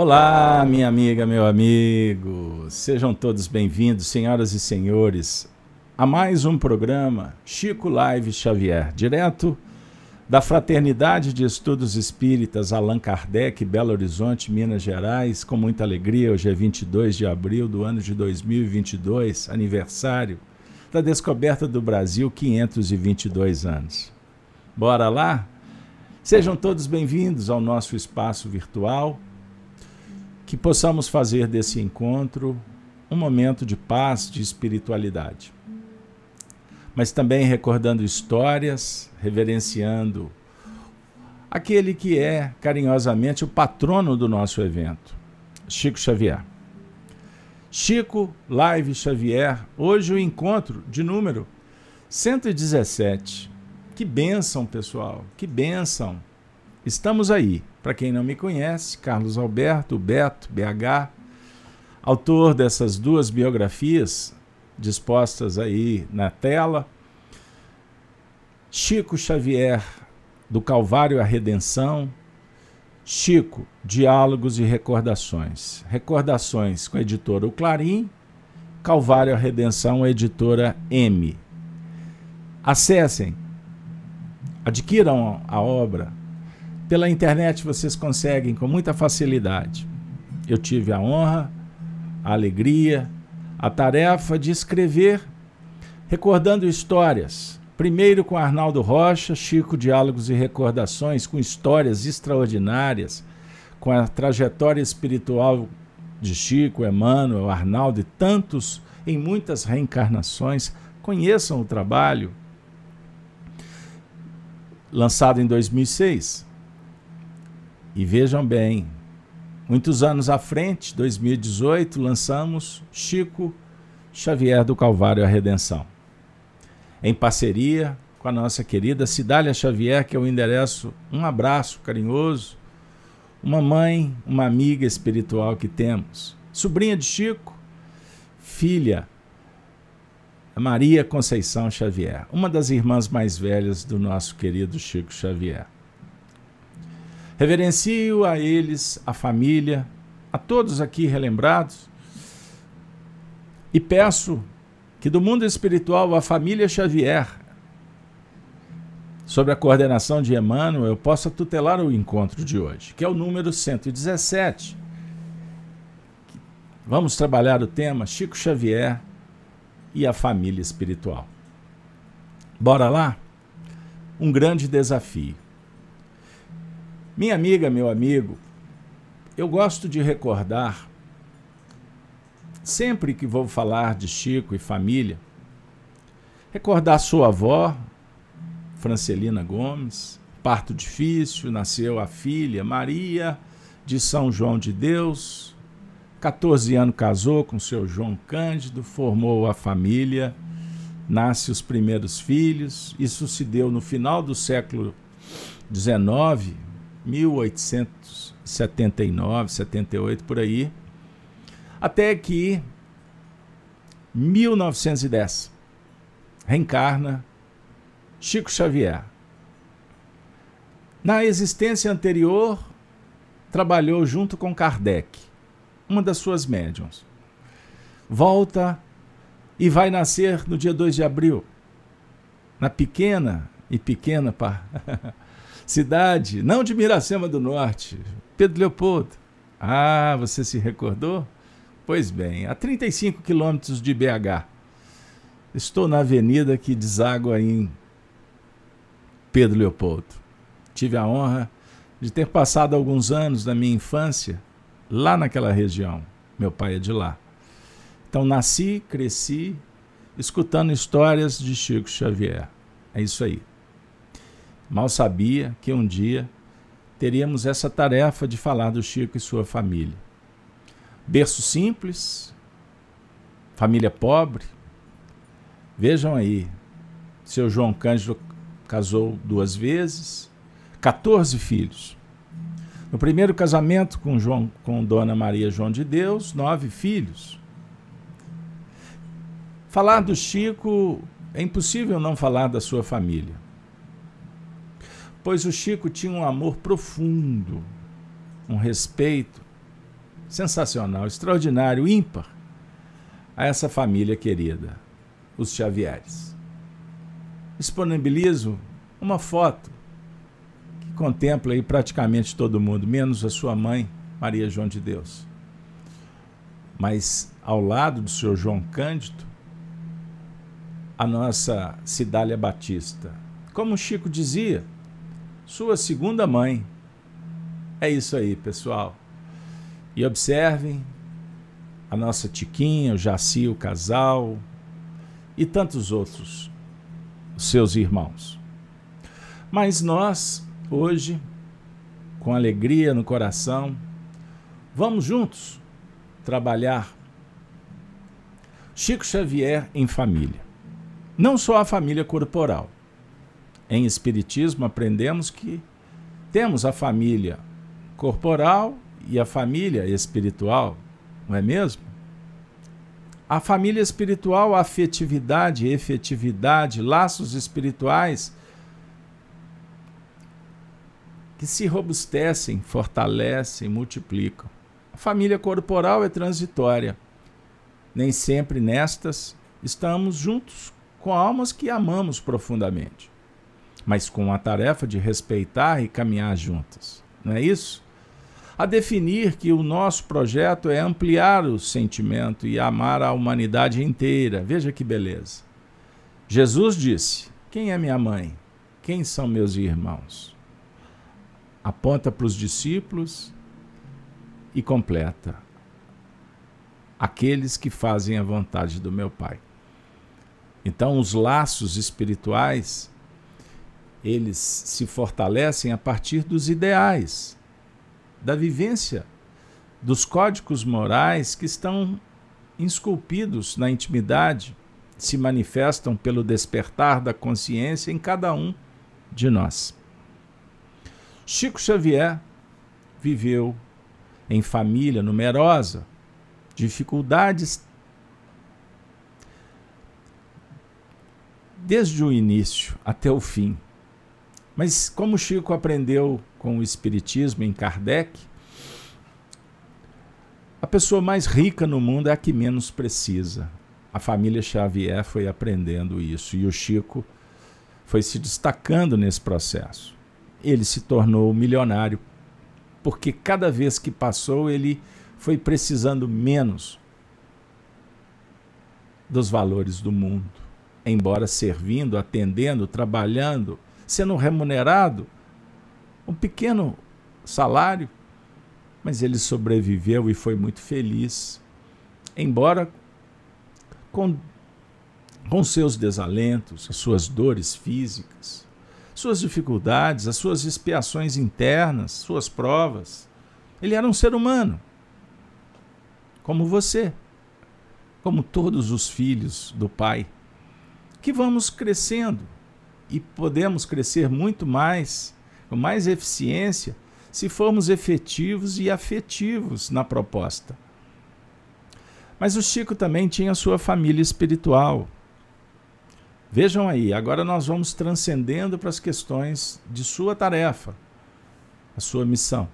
Olá, minha amiga, meu amigo. Sejam todos bem-vindos, senhoras e senhores, a mais um programa Chico Live Xavier, direto da Fraternidade de Estudos Espíritas Allan Kardec, Belo Horizonte, Minas Gerais, com muita alegria, hoje é 22 de abril do ano de 2022, aniversário da descoberta do Brasil, 522 anos. Bora lá? Sejam todos bem-vindos ao nosso espaço virtual que possamos fazer desse encontro um momento de paz, de espiritualidade. Mas também recordando histórias, reverenciando aquele que é carinhosamente o patrono do nosso evento, Chico Xavier. Chico Live Xavier, hoje o encontro de número 117. Que bênção, pessoal, que bênção. Estamos aí. Para quem não me conhece, Carlos Alberto, Beto, BH, autor dessas duas biografias dispostas aí na tela. Chico Xavier, do Calvário à Redenção. Chico, Diálogos e Recordações. Recordações com a editora O Clarim, Calvário à Redenção, a editora M. Acessem, adquiram a obra pela internet vocês conseguem com muita facilidade. Eu tive a honra, a alegria, a tarefa de escrever recordando histórias. Primeiro com Arnaldo Rocha, Chico Diálogos e Recordações, com histórias extraordinárias, com a trajetória espiritual de Chico, Emmanuel, Arnaldo e tantos em muitas reencarnações. Conheçam o trabalho. Lançado em 2006. E vejam bem, muitos anos à frente, 2018, lançamos Chico Xavier do Calvário a Redenção. Em parceria com a nossa querida Cidália Xavier, que é o endereço, um abraço carinhoso, uma mãe, uma amiga espiritual que temos, sobrinha de Chico, filha Maria Conceição Xavier, uma das irmãs mais velhas do nosso querido Chico Xavier. Reverencio a eles, a família, a todos aqui relembrados e peço que do mundo espiritual a família Xavier, sob a coordenação de Emmanuel, possa tutelar o encontro de hoje, que é o número 117. Vamos trabalhar o tema Chico Xavier e a família espiritual. Bora lá? Um grande desafio. Minha amiga, meu amigo, eu gosto de recordar, sempre que vou falar de Chico e família, recordar sua avó, Francelina Gomes, parto difícil, nasceu a filha Maria de São João de Deus, 14 anos casou com seu João Cândido, formou a família, nasce os primeiros filhos. Isso se deu no final do século XIX, 1879, 78 por aí, até que 1910 reencarna Chico Xavier. Na existência anterior, trabalhou junto com Kardec, uma das suas médiums. Volta e vai nascer no dia 2 de abril, na pequena e pequena cidade, não de Miracema do Norte, Pedro Leopoldo. Ah, você se recordou? Pois bem, a 35 quilômetros de BH. Estou na avenida que deságua em Pedro Leopoldo. Tive a honra de ter passado alguns anos da minha infância lá naquela região. Meu pai é de lá. Então nasci, cresci escutando histórias de Chico Xavier. É isso aí. Mal sabia que um dia teríamos essa tarefa de falar do Chico e sua família. Berço simples, família pobre. Vejam aí, seu João Cândido casou duas vezes, 14 filhos. No primeiro casamento com, João, com Dona Maria João de Deus, nove filhos. Falar do Chico é impossível não falar da sua família pois o Chico tinha um amor profundo, um respeito sensacional, extraordinário, ímpar a essa família querida, os Xavieres. Disponibilizo uma foto que contempla aí praticamente todo mundo, menos a sua mãe, Maria João de Deus. Mas ao lado do senhor João Cândido, a nossa Cidália Batista. Como o Chico dizia, sua segunda mãe. É isso aí, pessoal. E observem a nossa Tiquinha, o Jaci, o casal e tantos outros, seus irmãos. Mas nós, hoje, com alegria no coração, vamos juntos trabalhar Chico Xavier em família. Não só a família corporal. Em Espiritismo aprendemos que temos a família corporal e a família espiritual, não é mesmo? A família espiritual, afetividade, efetividade, laços espirituais que se robustecem, fortalecem, multiplicam. A família corporal é transitória. Nem sempre nestas estamos juntos com almas que amamos profundamente, mas com a tarefa de respeitar e caminhar juntas. Não é isso? A definir que o nosso projeto é ampliar o sentimento e amar a humanidade inteira. Veja que beleza. Jesus disse: Quem é minha mãe? Quem são meus irmãos? Aponta para os discípulos e completa: Aqueles que fazem a vontade do meu Pai. Então, os laços espirituais, eles se fortalecem a partir dos ideais, da vivência, dos códigos morais que estão esculpidos na intimidade, se manifestam pelo despertar da consciência em cada um de nós. Chico Xavier viveu em família numerosa, dificuldades desde o início até o fim. Mas como Chico aprendeu com o Espiritismo em Kardec, a pessoa mais rica no mundo é a que menos precisa. A família Xavier foi aprendendo isso e o Chico foi se destacando nesse processo. Ele se tornou milionário porque cada vez que passou ele foi precisando menos dos valores do mundo embora servindo, atendendo, trabalhando, sendo remunerado, um pequeno salário, mas ele sobreviveu e foi muito feliz, embora com, com seus desalentos, as suas dores físicas, suas dificuldades, as suas expiações internas, suas provas. Ele era um ser humano, como você, como todos os filhos do Pai que vamos crescendo e podemos crescer muito mais, com mais eficiência, se formos efetivos e afetivos na proposta. Mas o Chico também tinha sua família espiritual. Vejam aí, agora nós vamos transcendendo para as questões de sua tarefa, a sua missão,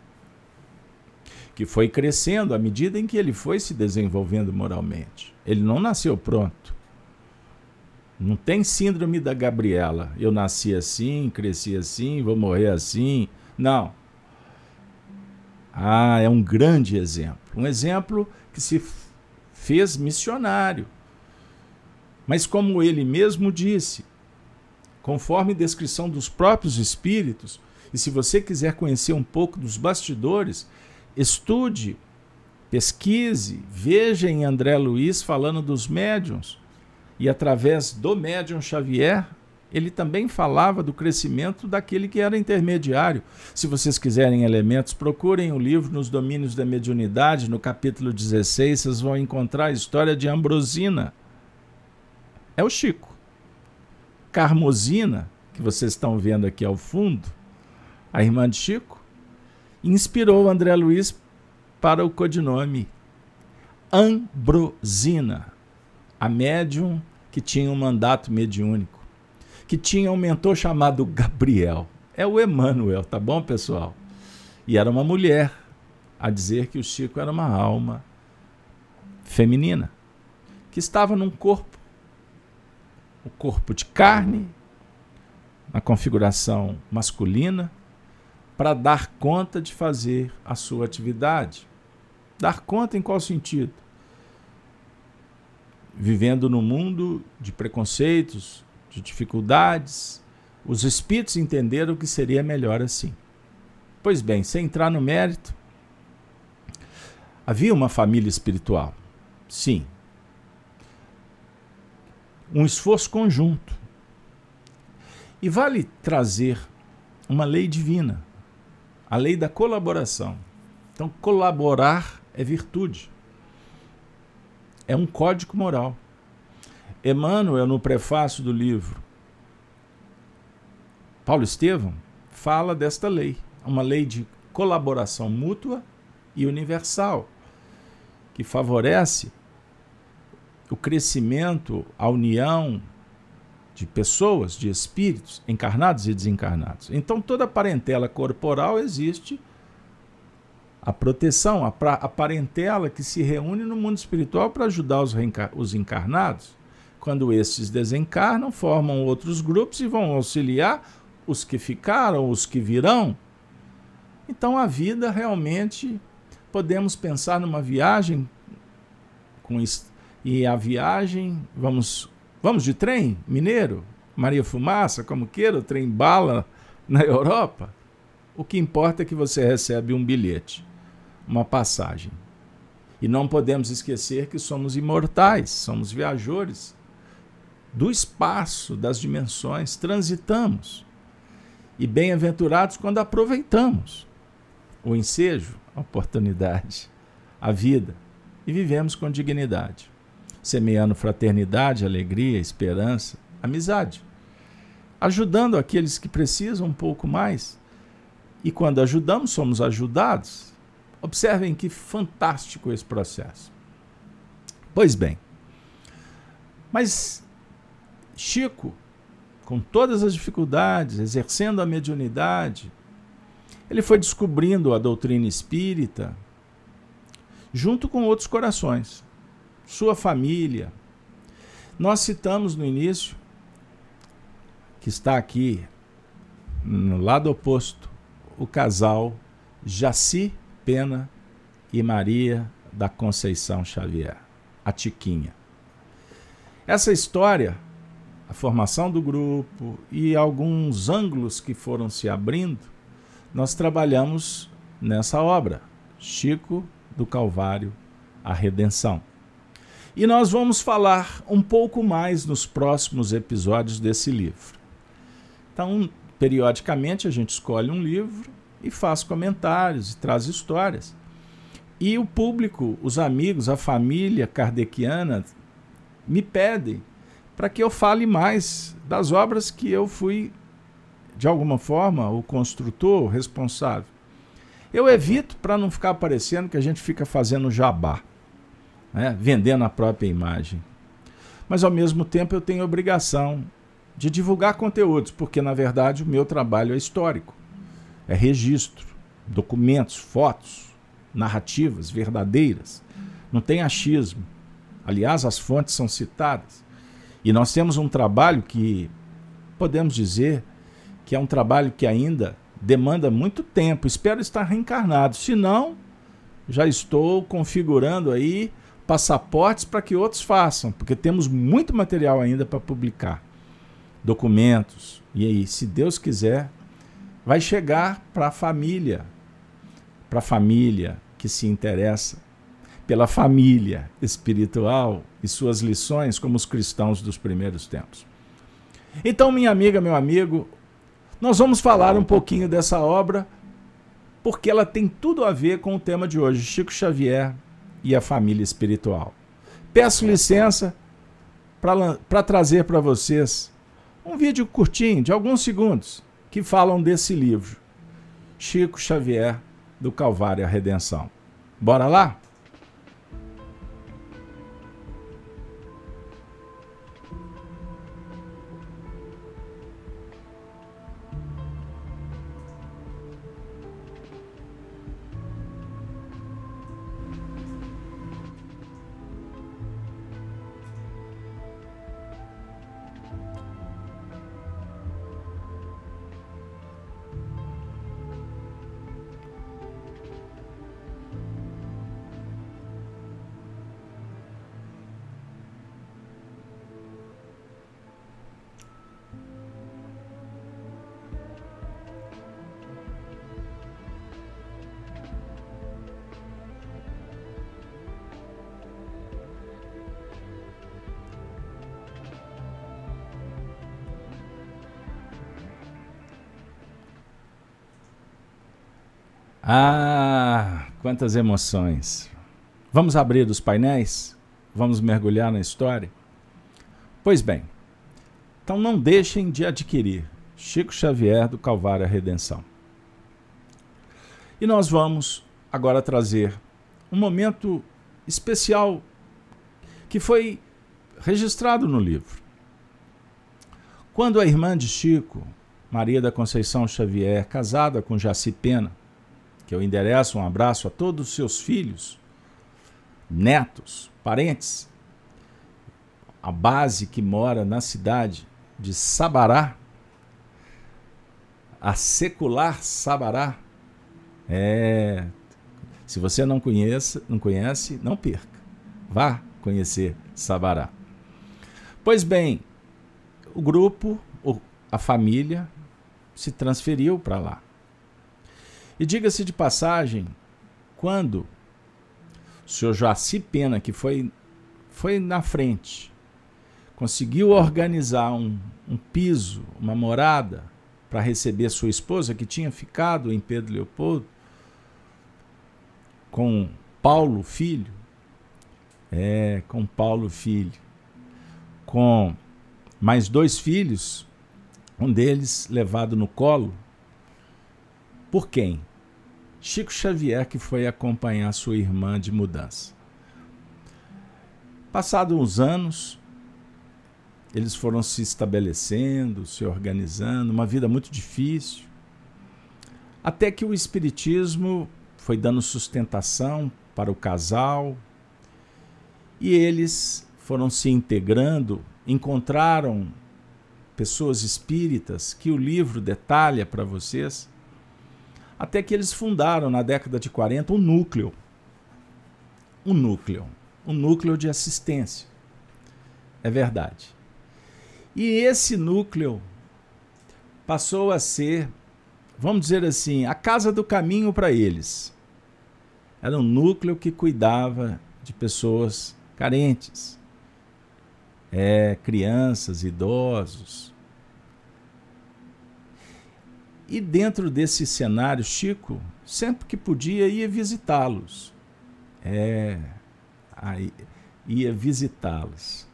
que foi crescendo à medida em que ele foi se desenvolvendo moralmente. Ele não nasceu pronto. Não tem síndrome da Gabriela. Eu nasci assim, cresci assim, vou morrer assim. Não. Ah, é um grande exemplo. Um exemplo que se fez missionário. Mas, como ele mesmo disse, conforme descrição dos próprios espíritos, e se você quiser conhecer um pouco dos bastidores, estude, pesquise, veja em André Luiz falando dos médiums e através do médium Xavier, ele também falava do crescimento daquele que era intermediário. Se vocês quiserem elementos, procurem o livro Nos Domínios da Mediunidade, no capítulo 16, vocês vão encontrar a história de Ambrosina. É o Chico. Carmosina, que vocês estão vendo aqui ao fundo, a irmã de Chico, inspirou André Luiz para o codinome Ambrosina a médium que tinha um mandato mediúnico, que tinha um mentor chamado Gabriel. É o Emmanuel, tá bom, pessoal? E era uma mulher, a dizer que o Chico era uma alma feminina, que estava num corpo, o corpo de carne, na configuração masculina, para dar conta de fazer a sua atividade. Dar conta em qual sentido? Vivendo no mundo de preconceitos, de dificuldades, os espíritos entenderam que seria melhor assim. Pois bem, sem entrar no mérito, havia uma família espiritual. Sim. Um esforço conjunto. E vale trazer uma lei divina, a lei da colaboração. Então, colaborar é virtude. É um código moral. Emmanuel, no prefácio do livro, Paulo Estevam, fala desta lei, uma lei de colaboração mútua e universal, que favorece o crescimento, a união de pessoas, de espíritos, encarnados e desencarnados. Então, toda a parentela corporal existe a proteção, a, pra, a parentela que se reúne no mundo espiritual para ajudar os, os encarnados. Quando estes desencarnam, formam outros grupos e vão auxiliar os que ficaram, os que virão. Então a vida realmente podemos pensar numa viagem com e a viagem vamos vamos de trem mineiro, Maria Fumaça, como queira, o trem bala na Europa. O que importa é que você recebe um bilhete uma passagem. E não podemos esquecer que somos imortais, somos viajores do espaço, das dimensões, transitamos. E bem-aventurados quando aproveitamos o ensejo, a oportunidade, a vida e vivemos com dignidade, semeando fraternidade, alegria, esperança, amizade, ajudando aqueles que precisam um pouco mais. E quando ajudamos, somos ajudados Observem que fantástico esse processo. Pois bem, mas Chico, com todas as dificuldades, exercendo a mediunidade, ele foi descobrindo a doutrina espírita junto com outros corações, sua família. Nós citamos no início, que está aqui no lado oposto, o casal Jaci Pena e Maria da Conceição Xavier, a Tiquinha. Essa história, a formação do grupo e alguns ângulos que foram se abrindo, nós trabalhamos nessa obra, Chico do Calvário, a Redenção. E nós vamos falar um pouco mais nos próximos episódios desse livro. Então, periodicamente a gente escolhe um livro e faz comentários e traz histórias. E o público, os amigos, a família kardeciana me pedem para que eu fale mais das obras que eu fui, de alguma forma, o construtor, o responsável. Eu evito para não ficar parecendo que a gente fica fazendo jabá, né? vendendo a própria imagem. Mas, ao mesmo tempo, eu tenho obrigação de divulgar conteúdos, porque, na verdade, o meu trabalho é histórico é registro, documentos, fotos, narrativas verdadeiras. Não tem achismo. Aliás, as fontes são citadas. E nós temos um trabalho que podemos dizer que é um trabalho que ainda demanda muito tempo. Espero estar reencarnado. Se não, já estou configurando aí passaportes para que outros façam, porque temos muito material ainda para publicar. Documentos. E aí, se Deus quiser, vai chegar para a família, para a família que se interessa pela família espiritual e suas lições como os cristãos dos primeiros tempos. Então, minha amiga, meu amigo, nós vamos falar um pouquinho dessa obra porque ela tem tudo a ver com o tema de hoje, Chico Xavier e a família espiritual. Peço licença para trazer para vocês um vídeo curtinho, de alguns segundos, que falam desse livro, Chico Xavier, do Calvário à Redenção. Bora lá? Ah, quantas emoções. Vamos abrir os painéis? Vamos mergulhar na história? Pois bem, então não deixem de adquirir Chico Xavier do Calvário à Redenção. E nós vamos agora trazer um momento especial que foi registrado no livro. Quando a irmã de Chico, Maria da Conceição Xavier, casada com Jaci Pena, que eu endereço um abraço a todos os seus filhos, netos, parentes, a base que mora na cidade de Sabará, a secular Sabará. É, se você não conhece, não conhece, não perca. Vá conhecer Sabará. Pois bem, o grupo, a família, se transferiu para lá. E diga-se de passagem, quando o senhor Jaci Pena, que foi, foi na frente, conseguiu organizar um, um piso, uma morada, para receber sua esposa, que tinha ficado em Pedro Leopoldo, com Paulo Filho, é, com Paulo Filho, com mais dois filhos, um deles levado no colo. Por quem? Chico Xavier, que foi acompanhar sua irmã de mudança. Passados uns anos, eles foram se estabelecendo, se organizando, uma vida muito difícil. Até que o Espiritismo foi dando sustentação para o casal e eles foram se integrando encontraram pessoas espíritas que o livro detalha para vocês, até que eles fundaram na década de 40 um núcleo. Um núcleo. Um núcleo de assistência. É verdade. E esse núcleo passou a ser, vamos dizer assim, a casa do caminho para eles. Era um núcleo que cuidava de pessoas carentes, é, crianças, idosos. E dentro desse cenário, Chico, sempre que podia, ia visitá-los. É, aí, ia visitá-los.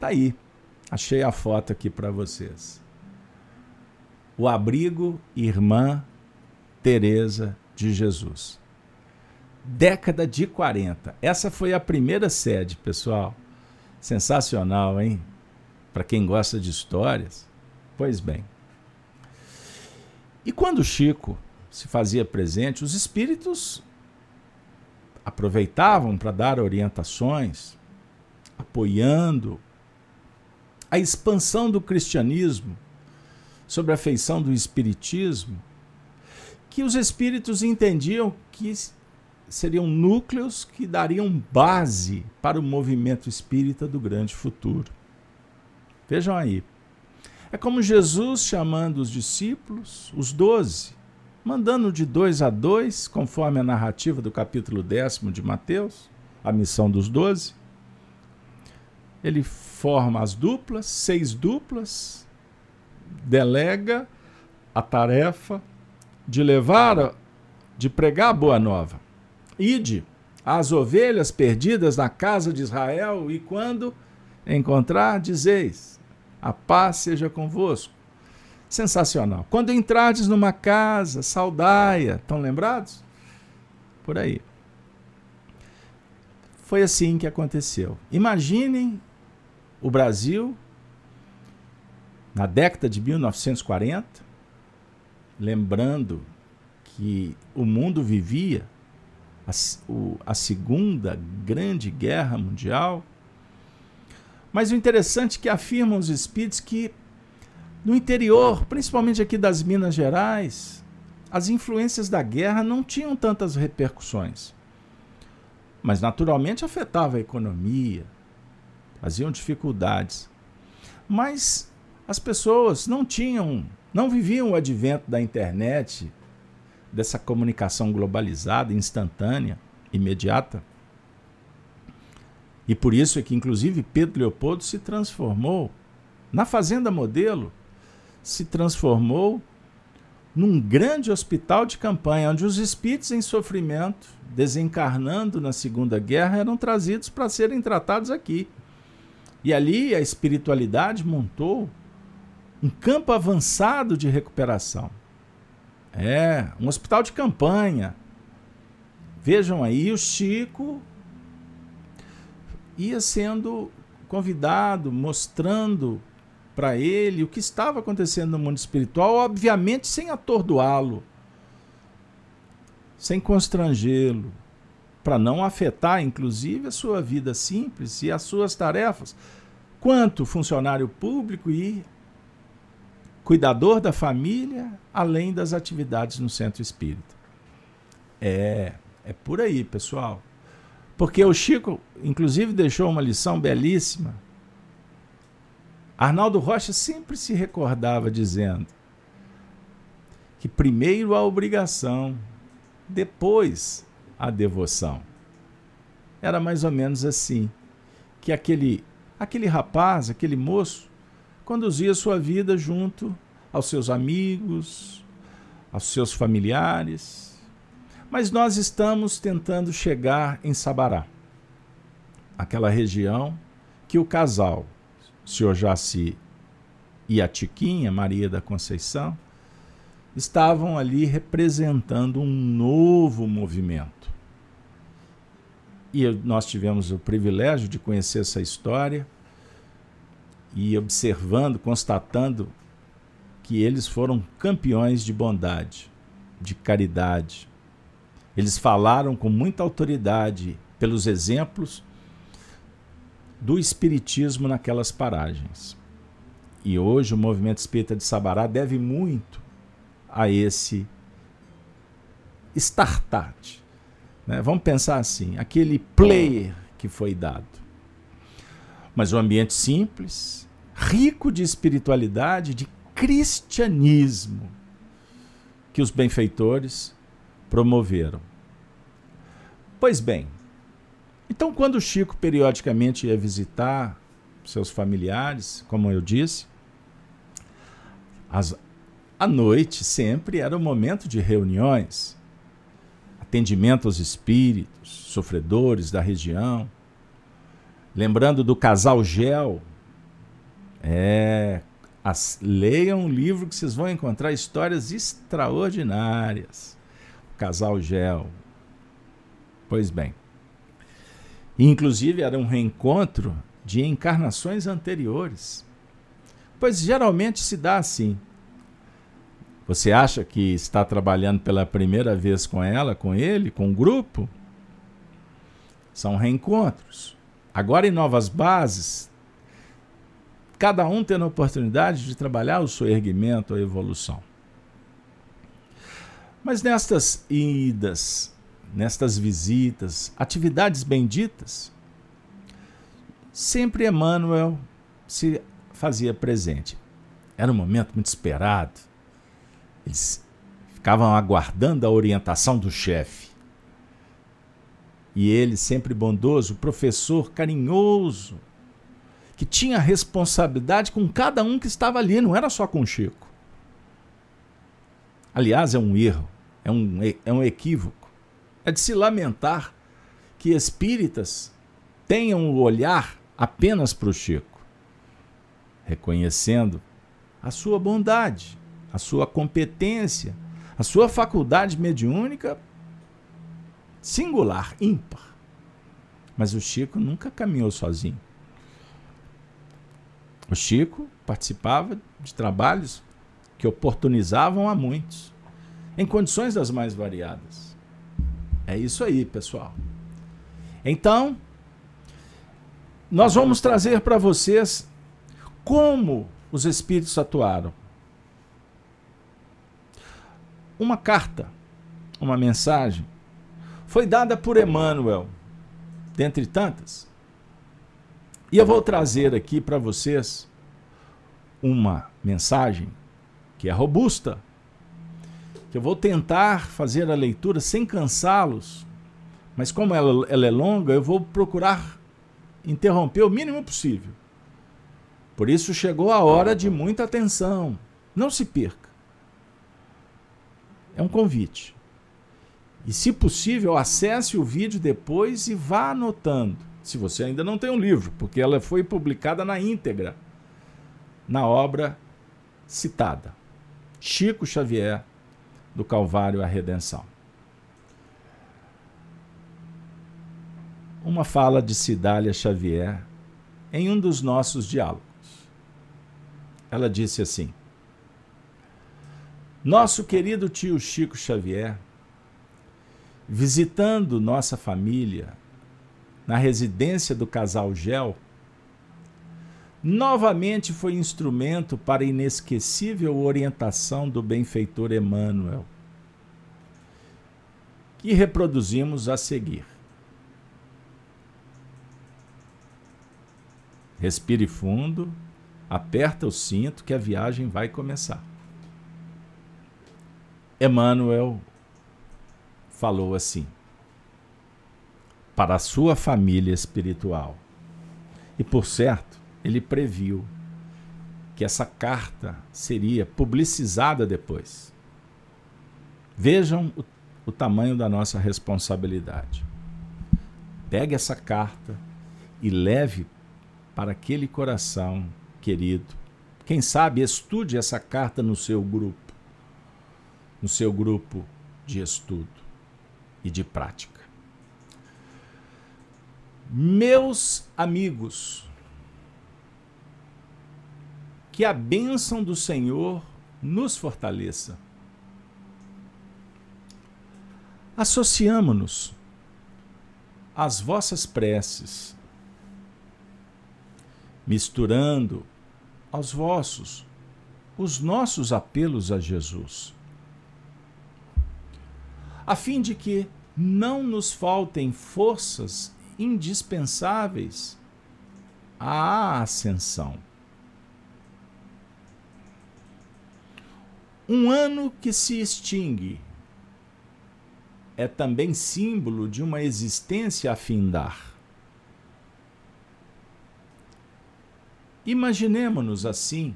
Tá aí, achei a foto aqui para vocês. O abrigo Irmã Teresa de Jesus. Década de 40. Essa foi a primeira sede, pessoal. Sensacional, hein? Para quem gosta de histórias. Pois bem. E quando Chico se fazia presente, os espíritos aproveitavam para dar orientações, apoiando a expansão do cristianismo sobre a feição do espiritismo, que os espíritos entendiam que seriam núcleos que dariam base para o movimento espírita do grande futuro. Vejam aí. É como Jesus chamando os discípulos, os doze, mandando de dois a dois, conforme a narrativa do capítulo décimo de Mateus, a missão dos doze. Ele forma as duplas, seis duplas, delega a tarefa de levar, de pregar a boa nova Ide às ovelhas perdidas na casa de Israel, e quando encontrar, dizeis: a paz seja convosco. Sensacional. Quando entrardes numa casa, saudaia. Estão lembrados? Por aí. Foi assim que aconteceu. Imaginem o Brasil na década de 1940, lembrando que o mundo vivia a, o, a Segunda Grande Guerra Mundial. Mas o interessante é que afirmam os espíritos que no interior, principalmente aqui das Minas Gerais, as influências da guerra não tinham tantas repercussões. Mas naturalmente afetava a economia, faziam dificuldades. Mas as pessoas não tinham, não viviam o advento da internet, dessa comunicação globalizada, instantânea, imediata. E por isso é que, inclusive, Pedro Leopoldo se transformou, na Fazenda Modelo, se transformou num grande hospital de campanha, onde os espíritos em sofrimento, desencarnando na Segunda Guerra, eram trazidos para serem tratados aqui. E ali a espiritualidade montou um campo avançado de recuperação. É, um hospital de campanha. Vejam aí, o Chico ia sendo convidado, mostrando para ele o que estava acontecendo no mundo espiritual, obviamente sem atordoá-lo, sem constrangê-lo, para não afetar, inclusive, a sua vida simples e as suas tarefas, quanto funcionário público e cuidador da família, além das atividades no centro espírita. É, é por aí, pessoal. Porque o Chico, inclusive, deixou uma lição belíssima. Arnaldo Rocha sempre se recordava dizendo que primeiro a obrigação, depois a devoção. Era mais ou menos assim que aquele aquele rapaz, aquele moço conduzia sua vida junto aos seus amigos, aos seus familiares. Mas nós estamos tentando chegar em Sabará, aquela região que o casal, o senhor Jaci e a Tiquinha, Maria da Conceição, estavam ali representando um novo movimento. E nós tivemos o privilégio de conhecer essa história e observando, constatando que eles foram campeões de bondade, de caridade. Eles falaram com muita autoridade pelos exemplos do espiritismo naquelas paragens. E hoje o movimento espírita de Sabará deve muito a esse startup. Né? Vamos pensar assim, aquele player que foi dado mas um ambiente simples, rico de espiritualidade, de cristianismo que os benfeitores promoveram. Pois bem, então quando Chico periodicamente ia visitar seus familiares, como eu disse, as, a noite sempre era o momento de reuniões, atendimento aos espíritos, sofredores da região, Lembrando do casal Gel. É, as, leiam um livro que vocês vão encontrar histórias extraordinárias. Casal Gel. Pois bem. Inclusive era um reencontro de encarnações anteriores. Pois geralmente se dá assim. Você acha que está trabalhando pela primeira vez com ela, com ele, com o grupo? São reencontros. Agora em novas bases, cada um tendo a oportunidade de trabalhar o seu erguimento, a evolução. Mas nestas idas, nestas visitas, atividades benditas, sempre Emmanuel se fazia presente. Era um momento muito esperado. Eles ficavam aguardando a orientação do chefe. E ele, sempre bondoso, professor carinhoso, que tinha responsabilidade com cada um que estava ali, não era só com Chico. Aliás, é um erro, é um, é um equívoco. É de se lamentar que espíritas tenham o olhar apenas para o Chico, reconhecendo a sua bondade, a sua competência, a sua faculdade mediúnica singular, ímpar. Mas o Chico nunca caminhou sozinho. O Chico participava de trabalhos que oportunizavam a muitos, em condições das mais variadas. É isso aí, pessoal. Então, nós vamos trazer para vocês como os espíritos atuaram. Uma carta, uma mensagem foi dada por Emmanuel, dentre tantas. E eu vou trazer aqui para vocês uma mensagem que é robusta, que eu vou tentar fazer a leitura sem cansá-los, mas como ela, ela é longa, eu vou procurar interromper o mínimo possível. Por isso chegou a hora de muita atenção. Não se perca. É um convite. E, se possível, acesse o vídeo depois e vá anotando. Se você ainda não tem um livro, porque ela foi publicada na íntegra na obra citada. Chico Xavier, do Calvário à Redenção. Uma fala de Cidália Xavier em um dos nossos diálogos. Ela disse assim: Nosso querido tio Chico Xavier, visitando nossa família na residência do casal Gel, novamente foi instrumento para a inesquecível orientação do benfeitor Emmanuel, que reproduzimos a seguir. Respire fundo, aperta o cinto que a viagem vai começar. Emmanuel falou assim: para a sua família espiritual. E por certo, ele previu que essa carta seria publicizada depois. Vejam o, o tamanho da nossa responsabilidade. Pegue essa carta e leve para aquele coração querido. Quem sabe estude essa carta no seu grupo, no seu grupo de estudo e de prática. Meus amigos, que a bênção do Senhor nos fortaleça. Associamo-nos às vossas preces, misturando aos vossos os nossos apelos a Jesus, a fim de que não nos faltem forças indispensáveis à ascensão. Um ano que se extingue é também símbolo de uma existência a findar. Imaginemos-nos assim,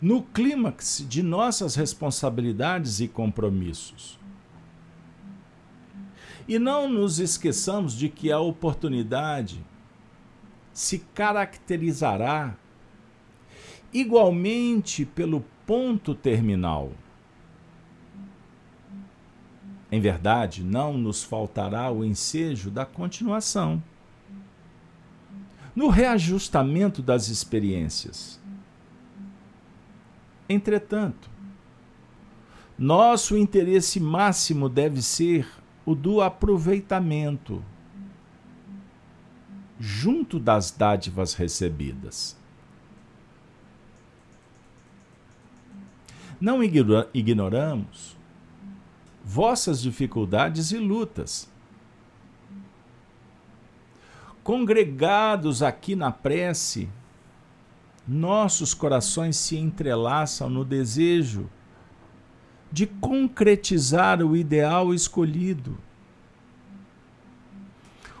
no clímax de nossas responsabilidades e compromissos. E não nos esqueçamos de que a oportunidade se caracterizará igualmente pelo ponto terminal. Em verdade, não nos faltará o ensejo da continuação. No reajustamento das experiências. Entretanto, nosso interesse máximo deve ser o do aproveitamento junto das dádivas recebidas. Não ignoramos vossas dificuldades e lutas. Congregados aqui na prece, nossos corações se entrelaçam no desejo de concretizar o ideal escolhido.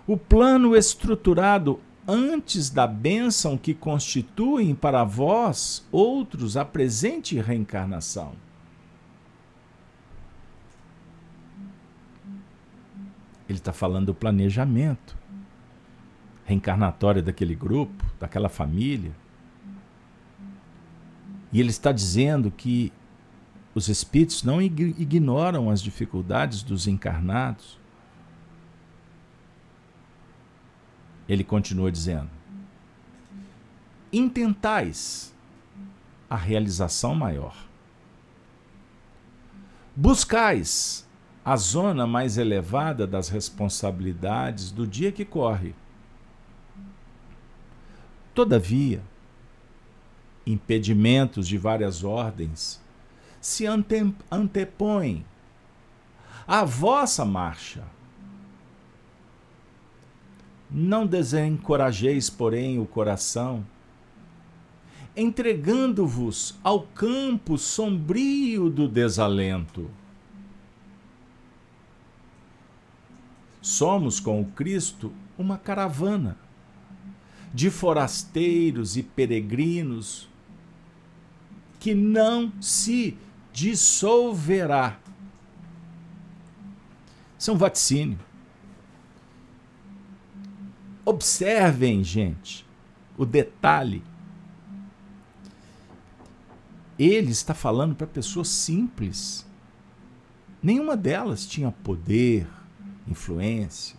O plano estruturado antes da bênção que constituem para vós outros a presente reencarnação. Ele está falando do planejamento reencarnatório daquele grupo, daquela família. E ele está dizendo que os espíritos não ignoram as dificuldades dos encarnados Ele continua dizendo: intentais a realização maior. Buscais a zona mais elevada das responsabilidades do dia que corre. Todavia, impedimentos de várias ordens se ante antepõem à vossa marcha não desencorajeis, porém, o coração, entregando-vos ao campo sombrio do desalento. Somos com o Cristo uma caravana de forasteiros e peregrinos que não se dissolverá. Isso um vaticínio. Observem, gente, o detalhe. Ele está falando para pessoas simples. Nenhuma delas tinha poder, influência.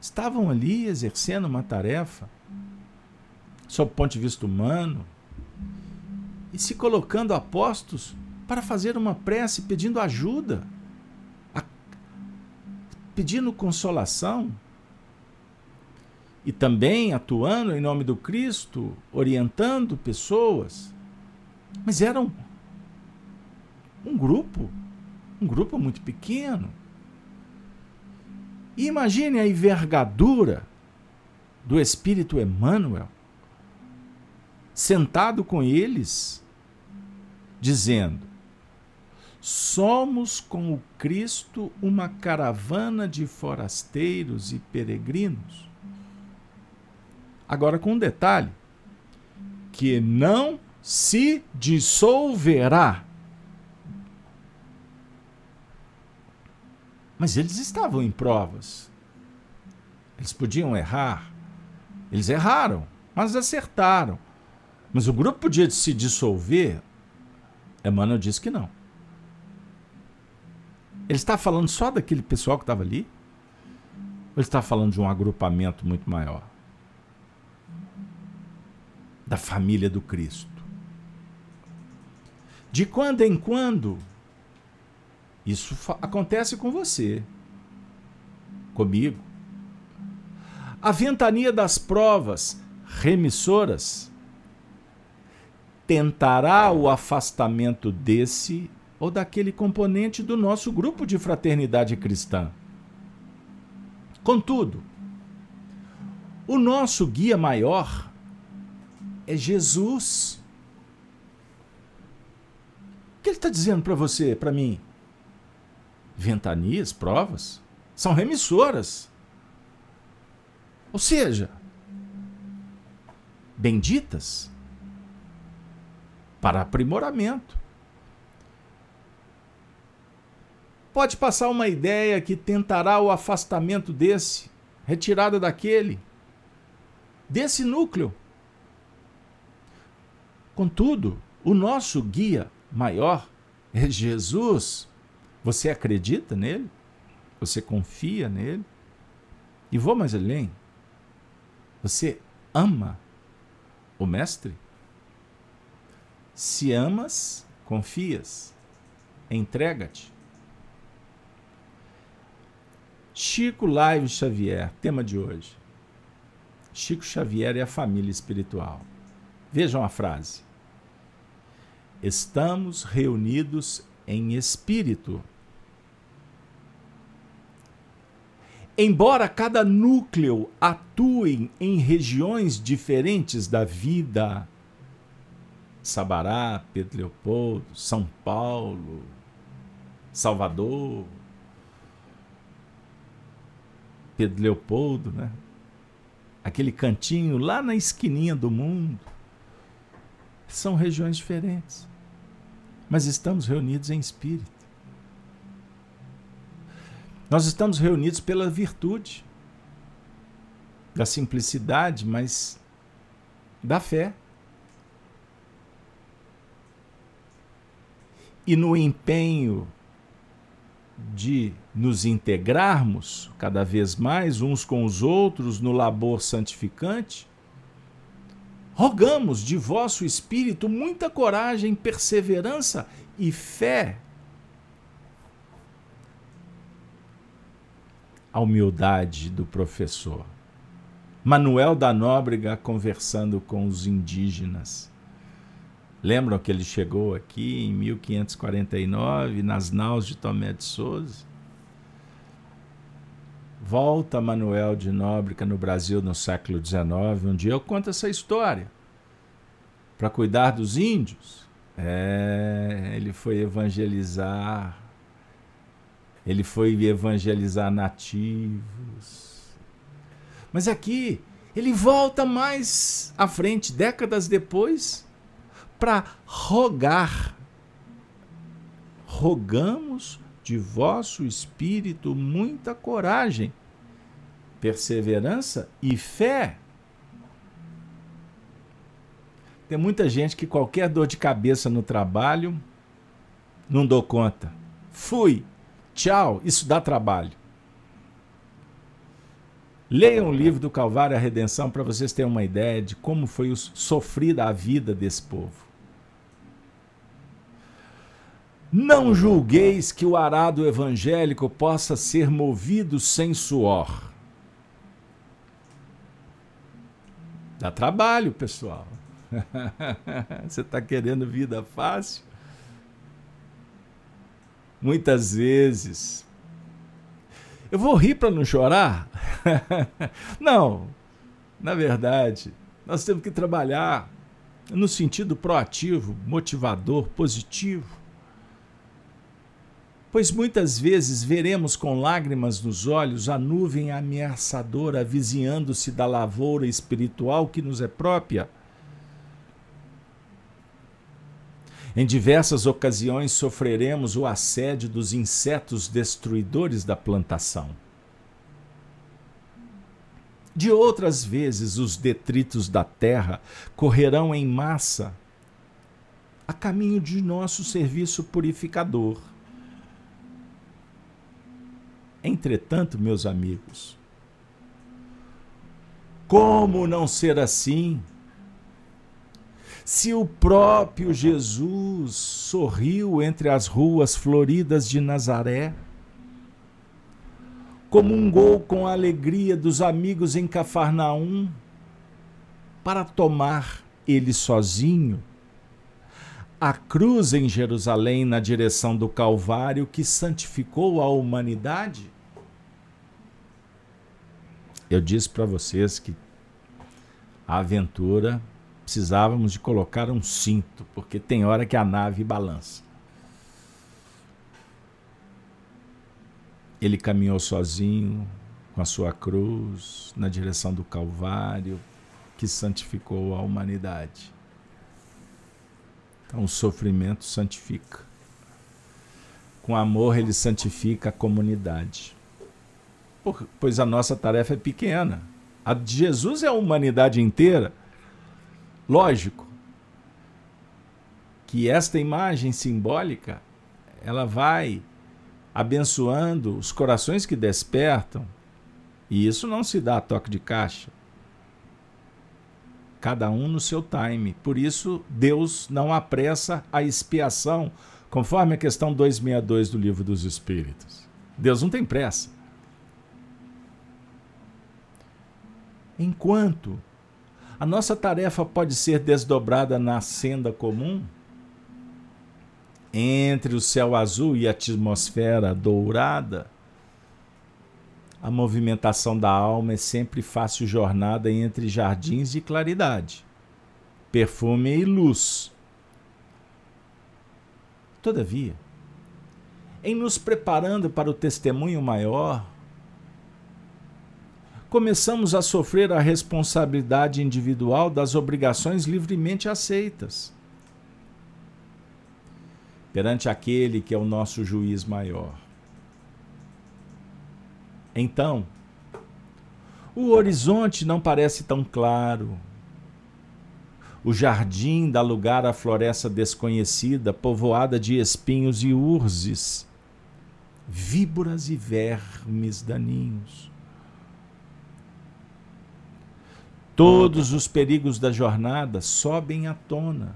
Estavam ali exercendo uma tarefa, sob o ponto de vista humano, e se colocando a postos para fazer uma prece pedindo ajuda, pedindo consolação e também atuando em nome do Cristo, orientando pessoas. Mas eram um grupo, um grupo muito pequeno. E imagine a envergadura do Espírito Emmanuel sentado com eles, dizendo: Somos com o Cristo uma caravana de forasteiros e peregrinos. Agora, com um detalhe: que não se dissolverá. Mas eles estavam em provas. Eles podiam errar. Eles erraram, mas acertaram. Mas o grupo podia se dissolver? Emmanuel diz que não. Ele está falando só daquele pessoal que estava ali? Ou ele está falando de um agrupamento muito maior? Da família do Cristo. De quando em quando, isso acontece com você, comigo. A ventania das provas remissoras tentará o afastamento desse ou daquele componente do nosso grupo de fraternidade cristã. Contudo, o nosso guia maior é Jesus. O que ele está dizendo para você, para mim? Ventanias, provas, são remissoras. Ou seja, benditas para aprimoramento. Pode passar uma ideia que tentará o afastamento desse, retirada daquele, desse núcleo. Contudo, o nosso guia maior é Jesus. Você acredita nele? Você confia nele? E vou mais além. Você ama o Mestre? Se amas, confias, entrega-te. Chico Live Xavier, tema de hoje. Chico Xavier e a família espiritual. Vejam a frase. Estamos reunidos em espírito. Embora cada núcleo atue em regiões diferentes da vida, Sabará, Pedro Leopoldo, São Paulo, Salvador, Pedro Leopoldo, né? Aquele cantinho lá na esquininha do mundo. São regiões diferentes. Mas estamos reunidos em espírito. Nós estamos reunidos pela virtude da simplicidade, mas da fé. e no empenho de nos integrarmos cada vez mais uns com os outros no labor santificante, rogamos de vosso espírito muita coragem, perseverança e fé. A humildade do professor. Manuel da Nóbrega conversando com os indígenas Lembram que ele chegou aqui em 1549, nas naus de Tomé de Souza? Volta Manuel de Nóbrega no Brasil no século XIX. Um dia eu conto essa história. Para cuidar dos índios. É, ele foi evangelizar. Ele foi evangelizar nativos. Mas aqui, ele volta mais à frente, décadas depois para rogar rogamos de vosso espírito muita coragem, perseverança e fé. Tem muita gente que qualquer dor de cabeça no trabalho, não dou conta. Fui. Tchau. Isso dá trabalho. Leiam o livro do Calvário a Redenção para vocês terem uma ideia de como foi sofrida a vida desse povo. Não julgueis que o arado evangélico possa ser movido sem suor. Dá trabalho, pessoal. Você está querendo vida fácil? Muitas vezes. Eu vou rir para não chorar? não. Na verdade, nós temos que trabalhar no sentido proativo, motivador, positivo. Pois muitas vezes veremos com lágrimas nos olhos a nuvem ameaçadora avizinhando-se da lavoura espiritual que nos é própria. Em diversas ocasiões sofreremos o assédio dos insetos destruidores da plantação. De outras vezes, os detritos da terra correrão em massa a caminho de nosso serviço purificador. Entretanto, meus amigos, como não ser assim? Se o próprio Jesus sorriu entre as ruas floridas de Nazaré, comungou com a alegria dos amigos em Cafarnaum, para tomar ele sozinho a cruz em Jerusalém na direção do Calvário que santificou a humanidade? Eu disse para vocês que a aventura precisávamos de colocar um cinto, porque tem hora que a nave balança. Ele caminhou sozinho com a sua cruz na direção do Calvário que santificou a humanidade. Então, o sofrimento santifica. Com amor, ele santifica a comunidade. pois a nossa tarefa é pequena. A de Jesus é a humanidade inteira. Lógico que esta imagem simbólica ela vai abençoando os corações que despertam, e isso não se dá a toque de caixa cada um no seu time. Por isso, Deus não apressa a expiação, conforme a questão 262 do Livro dos Espíritos. Deus não tem pressa. Enquanto a nossa tarefa pode ser desdobrada na senda comum, entre o céu azul e a atmosfera dourada, a movimentação da alma é sempre fácil jornada entre jardins de claridade, perfume e luz. Todavia, em nos preparando para o testemunho maior, começamos a sofrer a responsabilidade individual das obrigações livremente aceitas perante aquele que é o nosso juiz maior. Então, o horizonte não parece tão claro. O jardim dá lugar à floresta desconhecida, povoada de espinhos e urzes, víboras e vermes daninhos. Todos os perigos da jornada sobem à tona.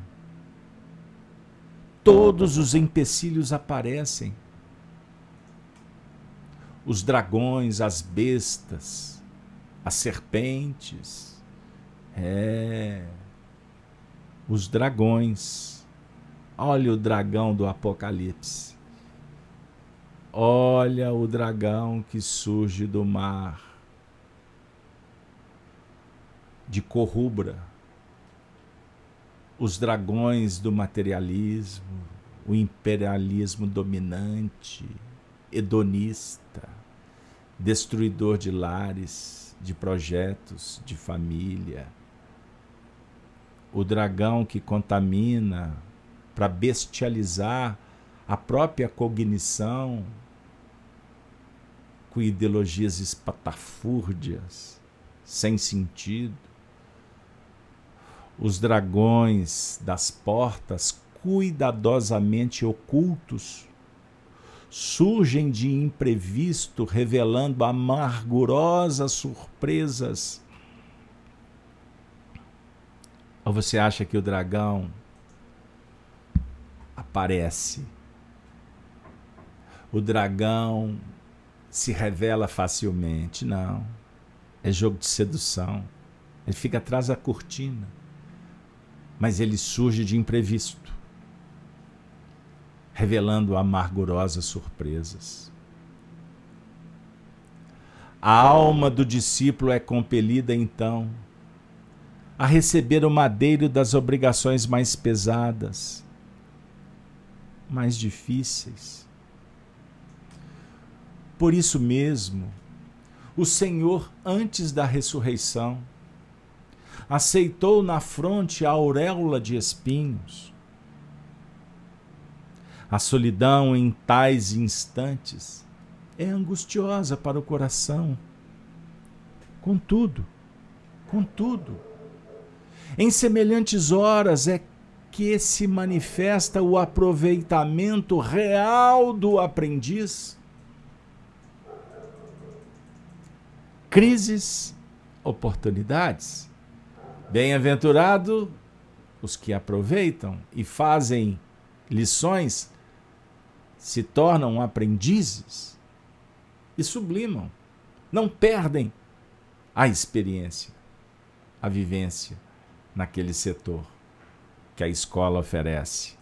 Todos os empecilhos aparecem os dragões, as bestas, as serpentes. É. Os dragões. Olha o dragão do Apocalipse. Olha o dragão que surge do mar de cor rubra. Os dragões do materialismo, o imperialismo dominante, hedonista, destruidor de lares, de projetos, de família. O dragão que contamina para bestializar a própria cognição, com ideologias espatafúrdias, sem sentido. Os dragões das portas cuidadosamente ocultos surgem de imprevisto, revelando amargurosas surpresas. Ou você acha que o dragão aparece? O dragão se revela facilmente. Não. É jogo de sedução. Ele fica atrás da cortina. Mas ele surge de imprevisto revelando amargurosas surpresas. A alma do discípulo é compelida, então, a receber o madeiro das obrigações mais pesadas, mais difíceis. Por isso mesmo, o Senhor, antes da ressurreição, aceitou na fronte a auréola de espinhos a solidão em tais instantes é angustiosa para o coração. Contudo, contudo, em semelhantes horas é que se manifesta o aproveitamento real do aprendiz. Crises, oportunidades. Bem-aventurado os que aproveitam e fazem lições se tornam aprendizes e sublimam, não perdem a experiência, a vivência naquele setor que a escola oferece.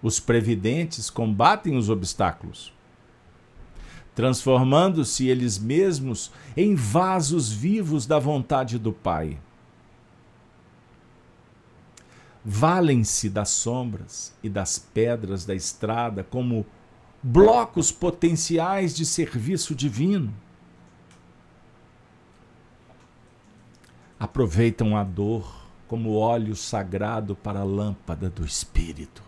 Os previdentes combatem os obstáculos, transformando-se eles mesmos em vasos vivos da vontade do Pai valem-se das sombras e das pedras da estrada como blocos potenciais de serviço divino. Aproveitam a dor como óleo sagrado para a lâmpada do espírito.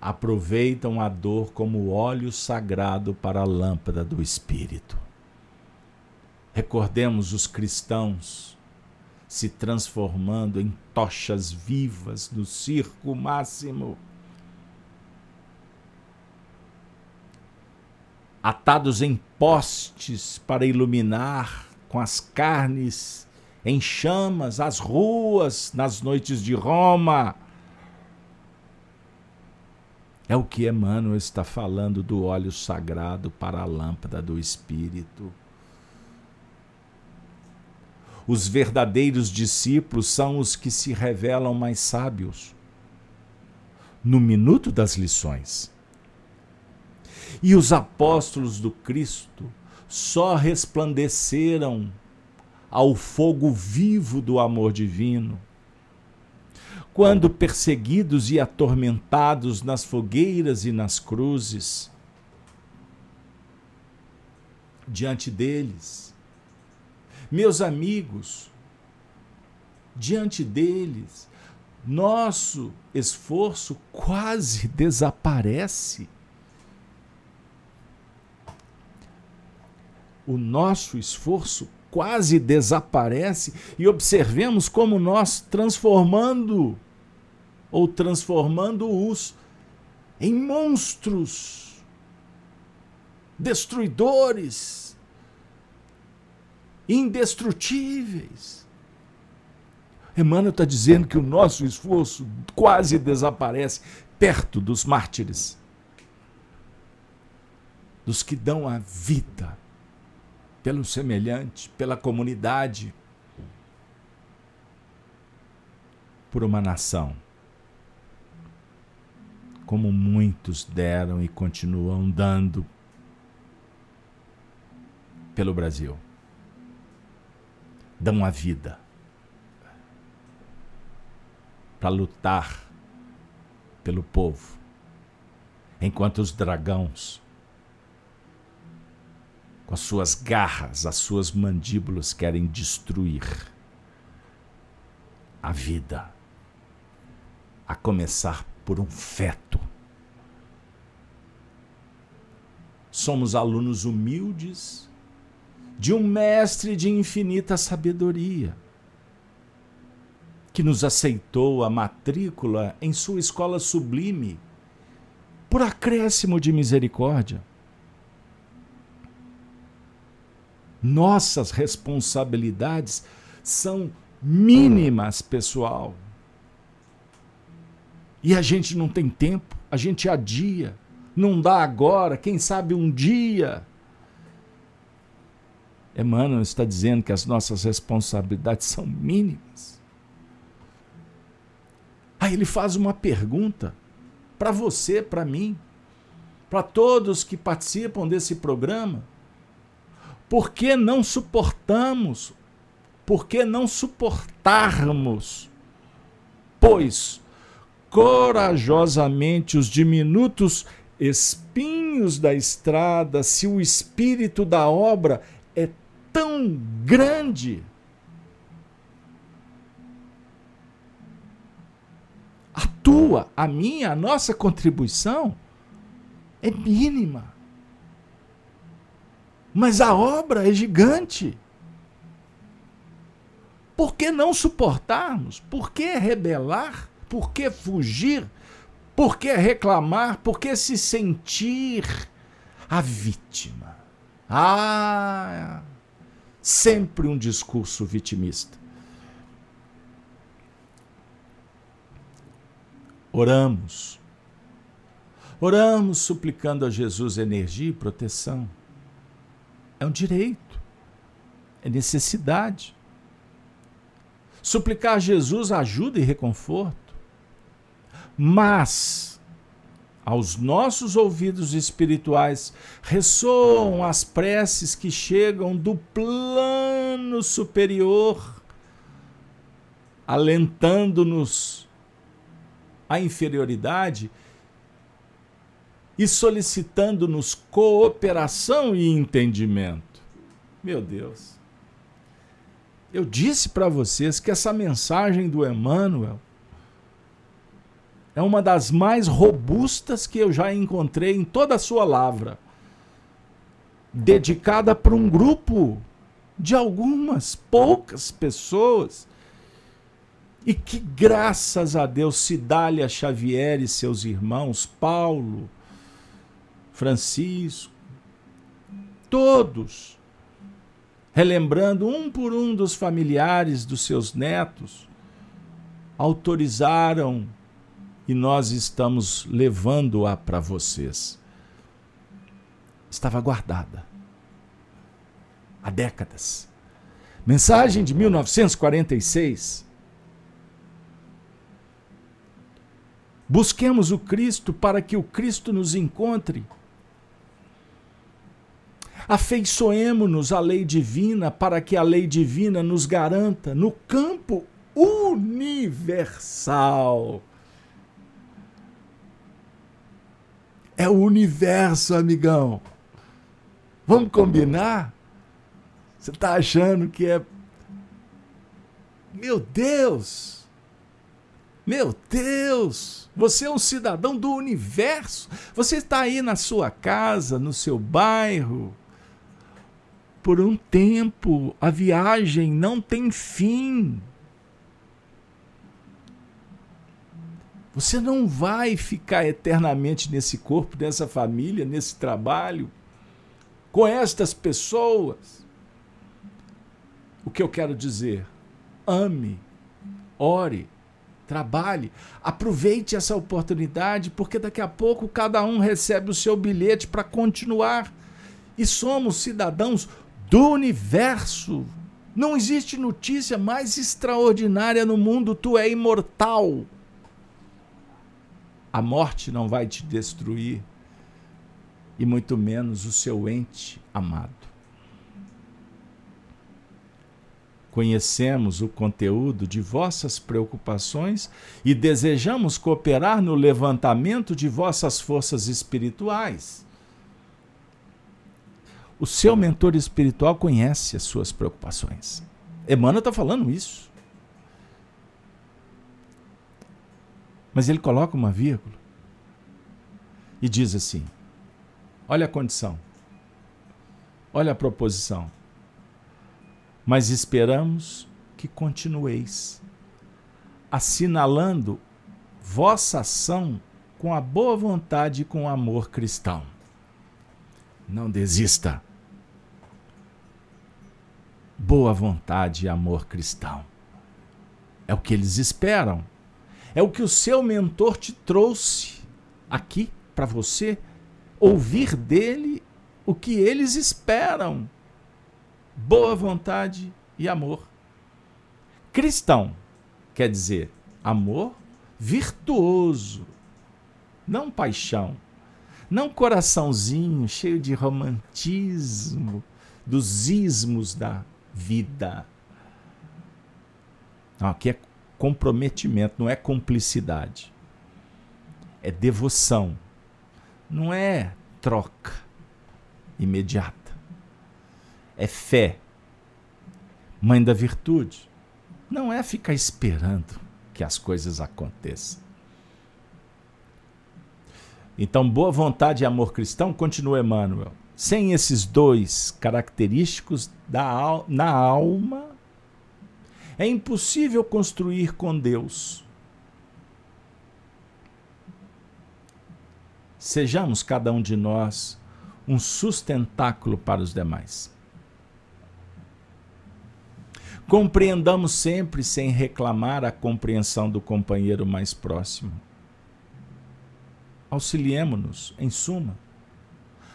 Aproveitam a dor como óleo sagrado para a lâmpada do espírito. Recordemos os cristãos se transformando em tochas vivas do circo máximo. Atados em postes para iluminar com as carnes em chamas as ruas nas noites de Roma. É o que Emmanuel está falando do óleo sagrado para a lâmpada do Espírito. Os verdadeiros discípulos são os que se revelam mais sábios no minuto das lições. E os apóstolos do Cristo só resplandeceram ao fogo vivo do amor divino quando perseguidos e atormentados nas fogueiras e nas cruzes, diante deles, meus amigos, diante deles, nosso esforço quase desaparece. O nosso esforço quase desaparece e observemos como nós transformando ou transformando-os em monstros destruidores indestrutíveis. Emmanuel está dizendo que o nosso esforço quase desaparece perto dos mártires, dos que dão a vida pelo semelhante, pela comunidade, por uma nação, como muitos deram e continuam dando pelo Brasil dão a vida para lutar pelo povo, enquanto os dragões, com as suas garras, as suas mandíbulas, querem destruir a vida a começar por um feto. Somos alunos humildes de um mestre de infinita sabedoria, que nos aceitou a matrícula em sua escola sublime por acréscimo de misericórdia. Nossas responsabilidades são mínimas, pessoal. E a gente não tem tempo, a gente adia, não dá agora, quem sabe um dia. Emmanuel está dizendo que as nossas responsabilidades são mínimas. Aí ele faz uma pergunta para você, para mim, para todos que participam desse programa. Por que não suportamos? Por que não suportarmos? Pois corajosamente os diminutos espinhos da estrada, se o espírito da obra é tão grande. A tua, a minha, a nossa contribuição é mínima. Mas a obra é gigante. Por que não suportarmos? Por que rebelar? Por que fugir? Por que reclamar? Por que se sentir a vítima? Ah, sempre um discurso vitimista. Oramos. Oramos suplicando a Jesus energia e proteção. É um direito, é necessidade. Suplicar a Jesus ajuda e reconforto. Mas aos nossos ouvidos espirituais ressoam as preces que chegam do plano superior, alentando-nos a inferioridade e solicitando-nos cooperação e entendimento. Meu Deus. Eu disse para vocês que essa mensagem do Emmanuel é uma das mais robustas que eu já encontrei em toda a sua lavra. Dedicada para um grupo de algumas poucas pessoas. E que graças a Deus Cidália Xavier e seus irmãos, Paulo, Francisco, todos, relembrando um por um dos familiares dos seus netos, autorizaram e nós estamos levando-a para vocês. Estava guardada há décadas. Mensagem de 1946. Busquemos o Cristo para que o Cristo nos encontre. Afeiçoemo-nos à lei divina para que a lei divina nos garanta no campo universal É o universo, amigão. Vamos combinar? Você está achando que é. Meu Deus! Meu Deus! Você é um cidadão do universo. Você está aí na sua casa, no seu bairro. Por um tempo, a viagem não tem fim. Você não vai ficar eternamente nesse corpo, nessa família, nesse trabalho, com estas pessoas. O que eu quero dizer? Ame, ore, trabalhe, aproveite essa oportunidade, porque daqui a pouco cada um recebe o seu bilhete para continuar. E somos cidadãos do universo. Não existe notícia mais extraordinária no mundo, tu é imortal. A morte não vai te destruir, e muito menos o seu ente amado. Conhecemos o conteúdo de vossas preocupações e desejamos cooperar no levantamento de vossas forças espirituais. O seu mentor espiritual conhece as suas preocupações. Emmanuel está falando isso. Mas ele coloca uma vírgula e diz assim: olha a condição, olha a proposição. Mas esperamos que continueis, assinalando vossa ação com a boa vontade e com o amor cristão. Não desista. Boa vontade e amor cristão. É o que eles esperam. É o que o seu mentor te trouxe aqui para você ouvir dele o que eles esperam. Boa vontade e amor. Cristão quer dizer amor virtuoso, não paixão, não coraçãozinho cheio de romantismo, dos ismos da vida. Não, aqui é comprometimento, não é cumplicidade. É devoção. Não é troca imediata. É fé. Mãe da virtude. Não é ficar esperando que as coisas aconteçam. Então, boa vontade e amor cristão, continua Emmanuel. Sem esses dois característicos da, na alma, é impossível construir com Deus. Sejamos cada um de nós um sustentáculo para os demais. Compreendamos sempre sem reclamar a compreensão do companheiro mais próximo. Auxiliemo-nos, em suma,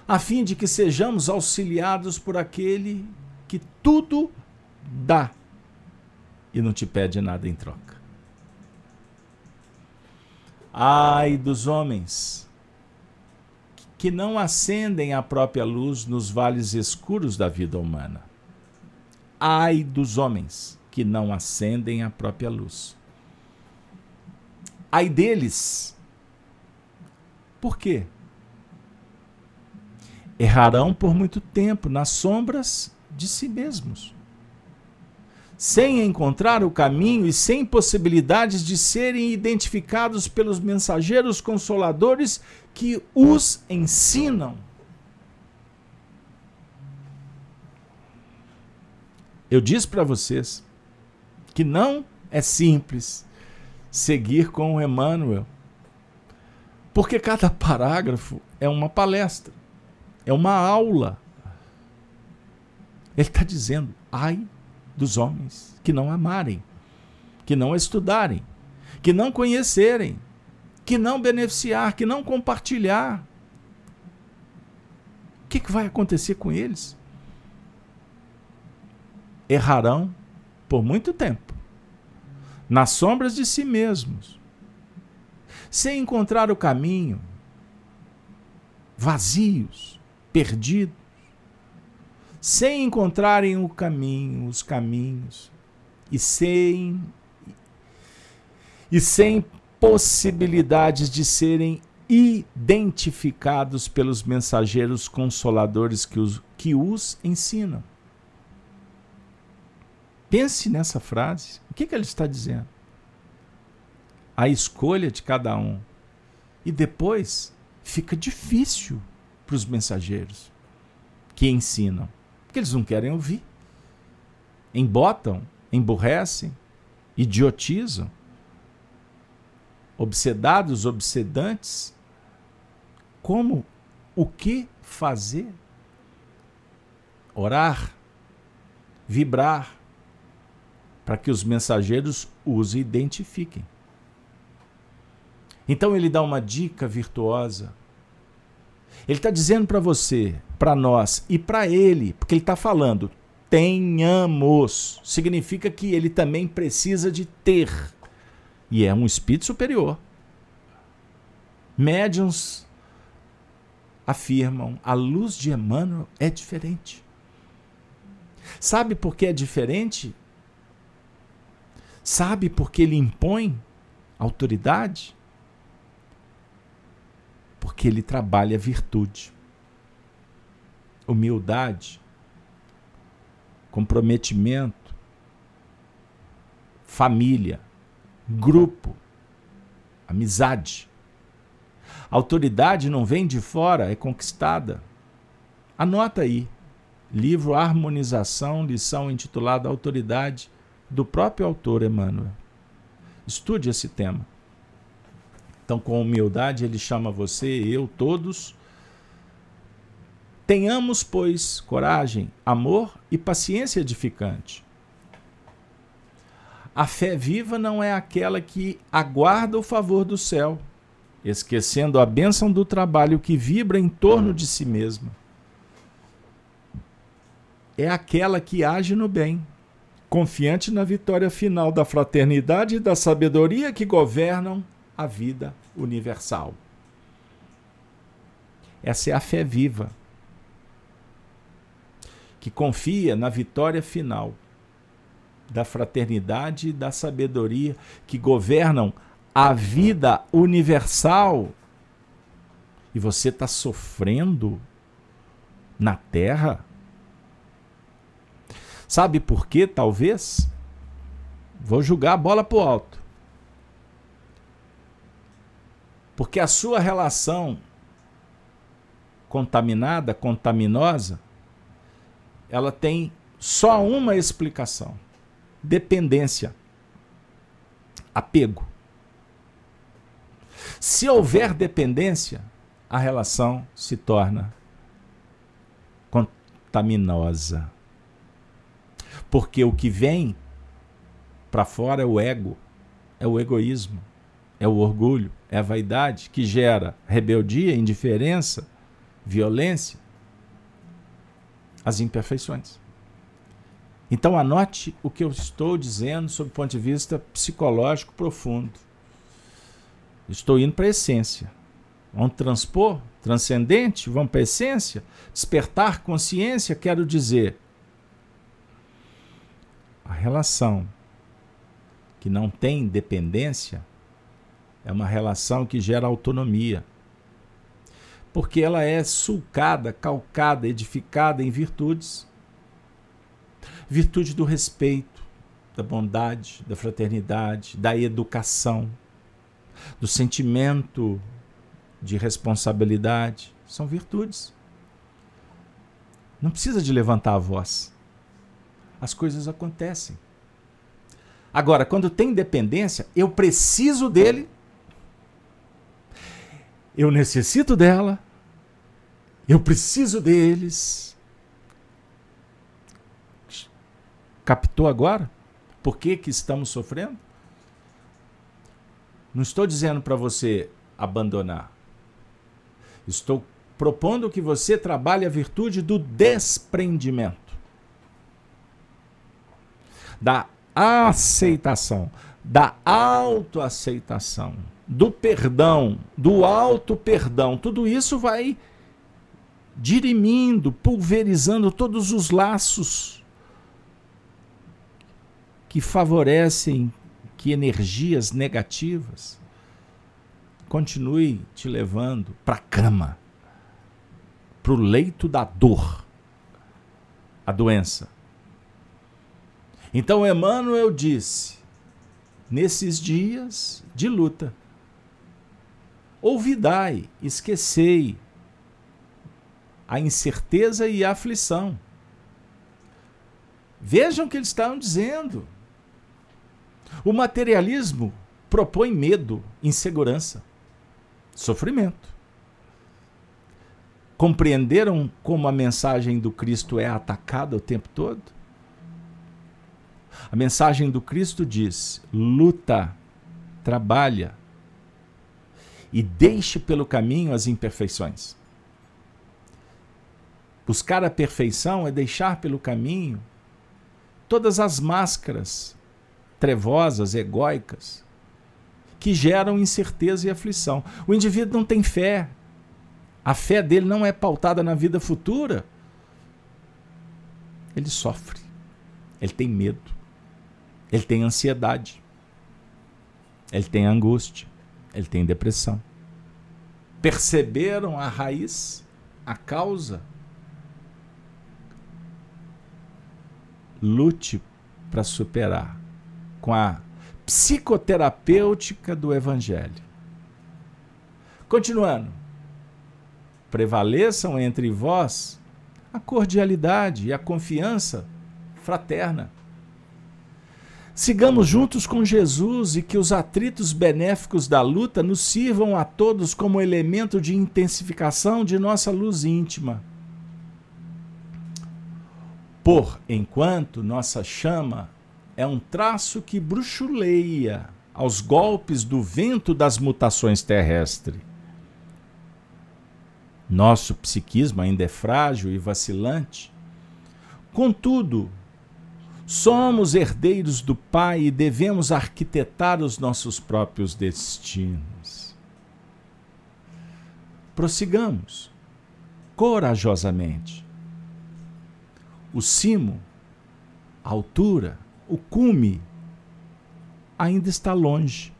a fim de que sejamos auxiliados por aquele que tudo dá e não te pede nada em troca. Ai dos homens que não acendem a própria luz nos vales escuros da vida humana. Ai dos homens que não acendem a própria luz. Ai deles. Por quê? Errarão por muito tempo nas sombras de si mesmos sem encontrar o caminho e sem possibilidades de serem identificados pelos mensageiros consoladores que os ensinam. Eu disse para vocês que não é simples seguir com o Emmanuel, porque cada parágrafo é uma palestra, é uma aula. Ele está dizendo: ai dos homens que não amarem, que não estudarem, que não conhecerem, que não beneficiar, que não compartilhar. O que, que vai acontecer com eles? Errarão por muito tempo, nas sombras de si mesmos, sem encontrar o caminho, vazios, perdidos sem encontrarem o caminho, os caminhos, e sem e sem possibilidades de serem identificados pelos mensageiros consoladores que os, que os ensinam. Pense nessa frase. O que, que ele está dizendo? A escolha de cada um. E depois fica difícil para os mensageiros que ensinam. Porque eles não querem ouvir. Embotam, emburrecem, idiotizam. Obsedados, obsedantes. Como? O que fazer? Orar, vibrar, para que os mensageiros os identifiquem. Então ele dá uma dica virtuosa ele está dizendo para você, para nós e para ele, porque ele está falando, tenhamos. Significa que ele também precisa de ter. E é um espírito superior. Médiuns afirmam, a luz de Emmanuel é diferente. Sabe por que é diferente? Sabe por que ele impõe autoridade? Porque ele trabalha virtude, humildade, comprometimento, família, grupo. Amizade. A autoridade não vem de fora, é conquistada. Anota aí. Livro Harmonização, lição intitulada Autoridade, do próprio autor Emmanuel. Estude esse tema. Então, com humildade, ele chama você, eu, todos. Tenhamos, pois, coragem, amor e paciência edificante. A fé viva não é aquela que aguarda o favor do céu, esquecendo a bênção do trabalho que vibra em torno de si mesma. É aquela que age no bem, confiante na vitória final da fraternidade e da sabedoria que governam a vida universal. Essa é a fé viva, que confia na vitória final da fraternidade e da sabedoria que governam a vida universal. E você está sofrendo na terra? Sabe por quê, talvez? Vou jogar a bola para o alto. Porque a sua relação contaminada, contaminosa, ela tem só uma explicação dependência, apego. Se houver dependência, a relação se torna contaminosa. Porque o que vem para fora é o ego, é o egoísmo, é o orgulho, é a vaidade que gera rebeldia, indiferença, violência, as imperfeições. Então anote o que eu estou dizendo sob o ponto de vista psicológico profundo. Estou indo para a essência. Vamos transpor, transcendente, vamos para a essência. Despertar consciência, quero dizer. A relação que não tem dependência é uma relação que gera autonomia. Porque ela é sulcada, calcada, edificada em virtudes virtude do respeito, da bondade, da fraternidade, da educação, do sentimento de responsabilidade. São virtudes. Não precisa de levantar a voz. As coisas acontecem. Agora, quando tem dependência, eu preciso dele, eu necessito dela, eu preciso deles, Captou agora? Por que, que estamos sofrendo? Não estou dizendo para você abandonar. Estou propondo que você trabalhe a virtude do desprendimento, da aceitação, da autoaceitação, do perdão, do auto-perdão. Tudo isso vai dirimindo, pulverizando todos os laços que favorecem que energias negativas continue te levando para a cama, para o leito da dor, a doença. Então Emmanuel disse: nesses dias de luta, olvidai, esquecei a incerteza e a aflição. Vejam o que eles estavam dizendo. O materialismo propõe medo, insegurança, sofrimento. Compreenderam como a mensagem do Cristo é atacada o tempo todo? A mensagem do Cristo diz: luta, trabalha e deixe pelo caminho as imperfeições. Buscar a perfeição é deixar pelo caminho todas as máscaras trevosas, egóicas, que geram incerteza e aflição. O indivíduo não tem fé. A fé dele não é pautada na vida futura. Ele sofre. Ele tem medo. Ele tem ansiedade. Ele tem angústia. Ele tem depressão. Perceberam a raiz, a causa? Lute para superar com a psicoterapêutica do Evangelho. Continuando. Prevaleçam entre vós a cordialidade e a confiança fraterna. Sigamos juntos com Jesus e que os atritos benéficos da luta nos sirvam a todos como elemento de intensificação de nossa luz íntima. Por enquanto, nossa chama é um traço que bruxuleia aos golpes do vento das mutações terrestres. Nosso psiquismo ainda é frágil e vacilante. Contudo, Somos herdeiros do Pai e devemos arquitetar os nossos próprios destinos. Prossigamos corajosamente. O cimo, a altura, o cume ainda está longe.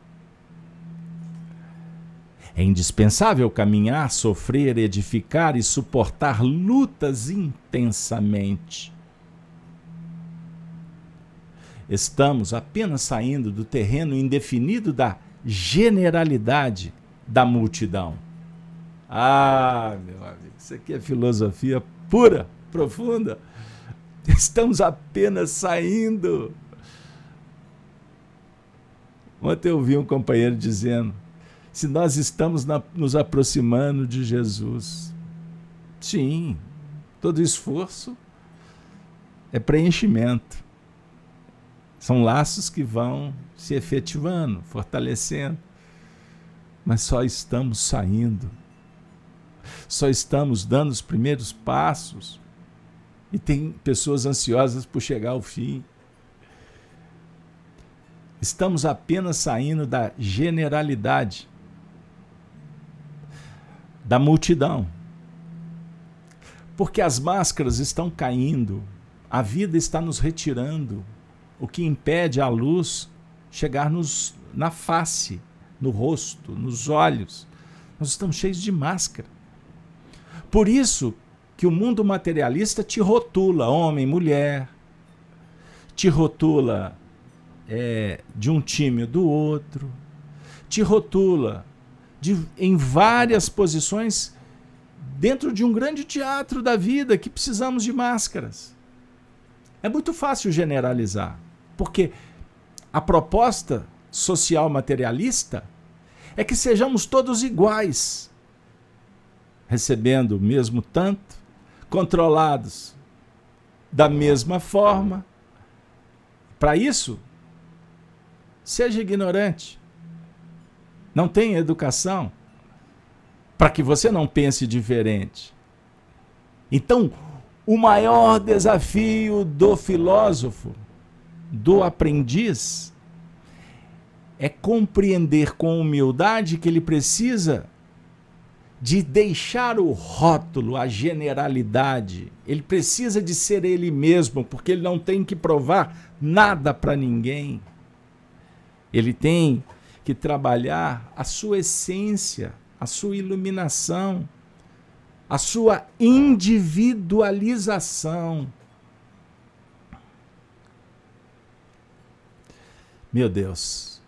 É indispensável caminhar, sofrer, edificar e suportar lutas intensamente Estamos apenas saindo do terreno indefinido da generalidade da multidão. Ah, meu amigo, isso aqui é filosofia pura, profunda. Estamos apenas saindo. Ontem eu ouvi um companheiro dizendo: se nós estamos na, nos aproximando de Jesus, sim, todo esforço é preenchimento. São laços que vão se efetivando, fortalecendo. Mas só estamos saindo. Só estamos dando os primeiros passos. E tem pessoas ansiosas por chegar ao fim. Estamos apenas saindo da generalidade, da multidão. Porque as máscaras estão caindo, a vida está nos retirando, o que impede a luz chegar nos, na face, no rosto, nos olhos. Nós estamos cheios de máscara. Por isso que o mundo materialista te rotula homem, mulher, te rotula é, de um time ou do outro, te rotula de, em várias posições dentro de um grande teatro da vida que precisamos de máscaras. É muito fácil generalizar. Porque a proposta social materialista é que sejamos todos iguais, recebendo o mesmo tanto, controlados da mesma forma. Para isso, seja ignorante. Não tenha educação para que você não pense diferente. Então, o maior desafio do filósofo do aprendiz é compreender com humildade que ele precisa de deixar o rótulo, a generalidade. Ele precisa de ser ele mesmo, porque ele não tem que provar nada para ninguém. Ele tem que trabalhar a sua essência, a sua iluminação, a sua individualização. Meu Deus,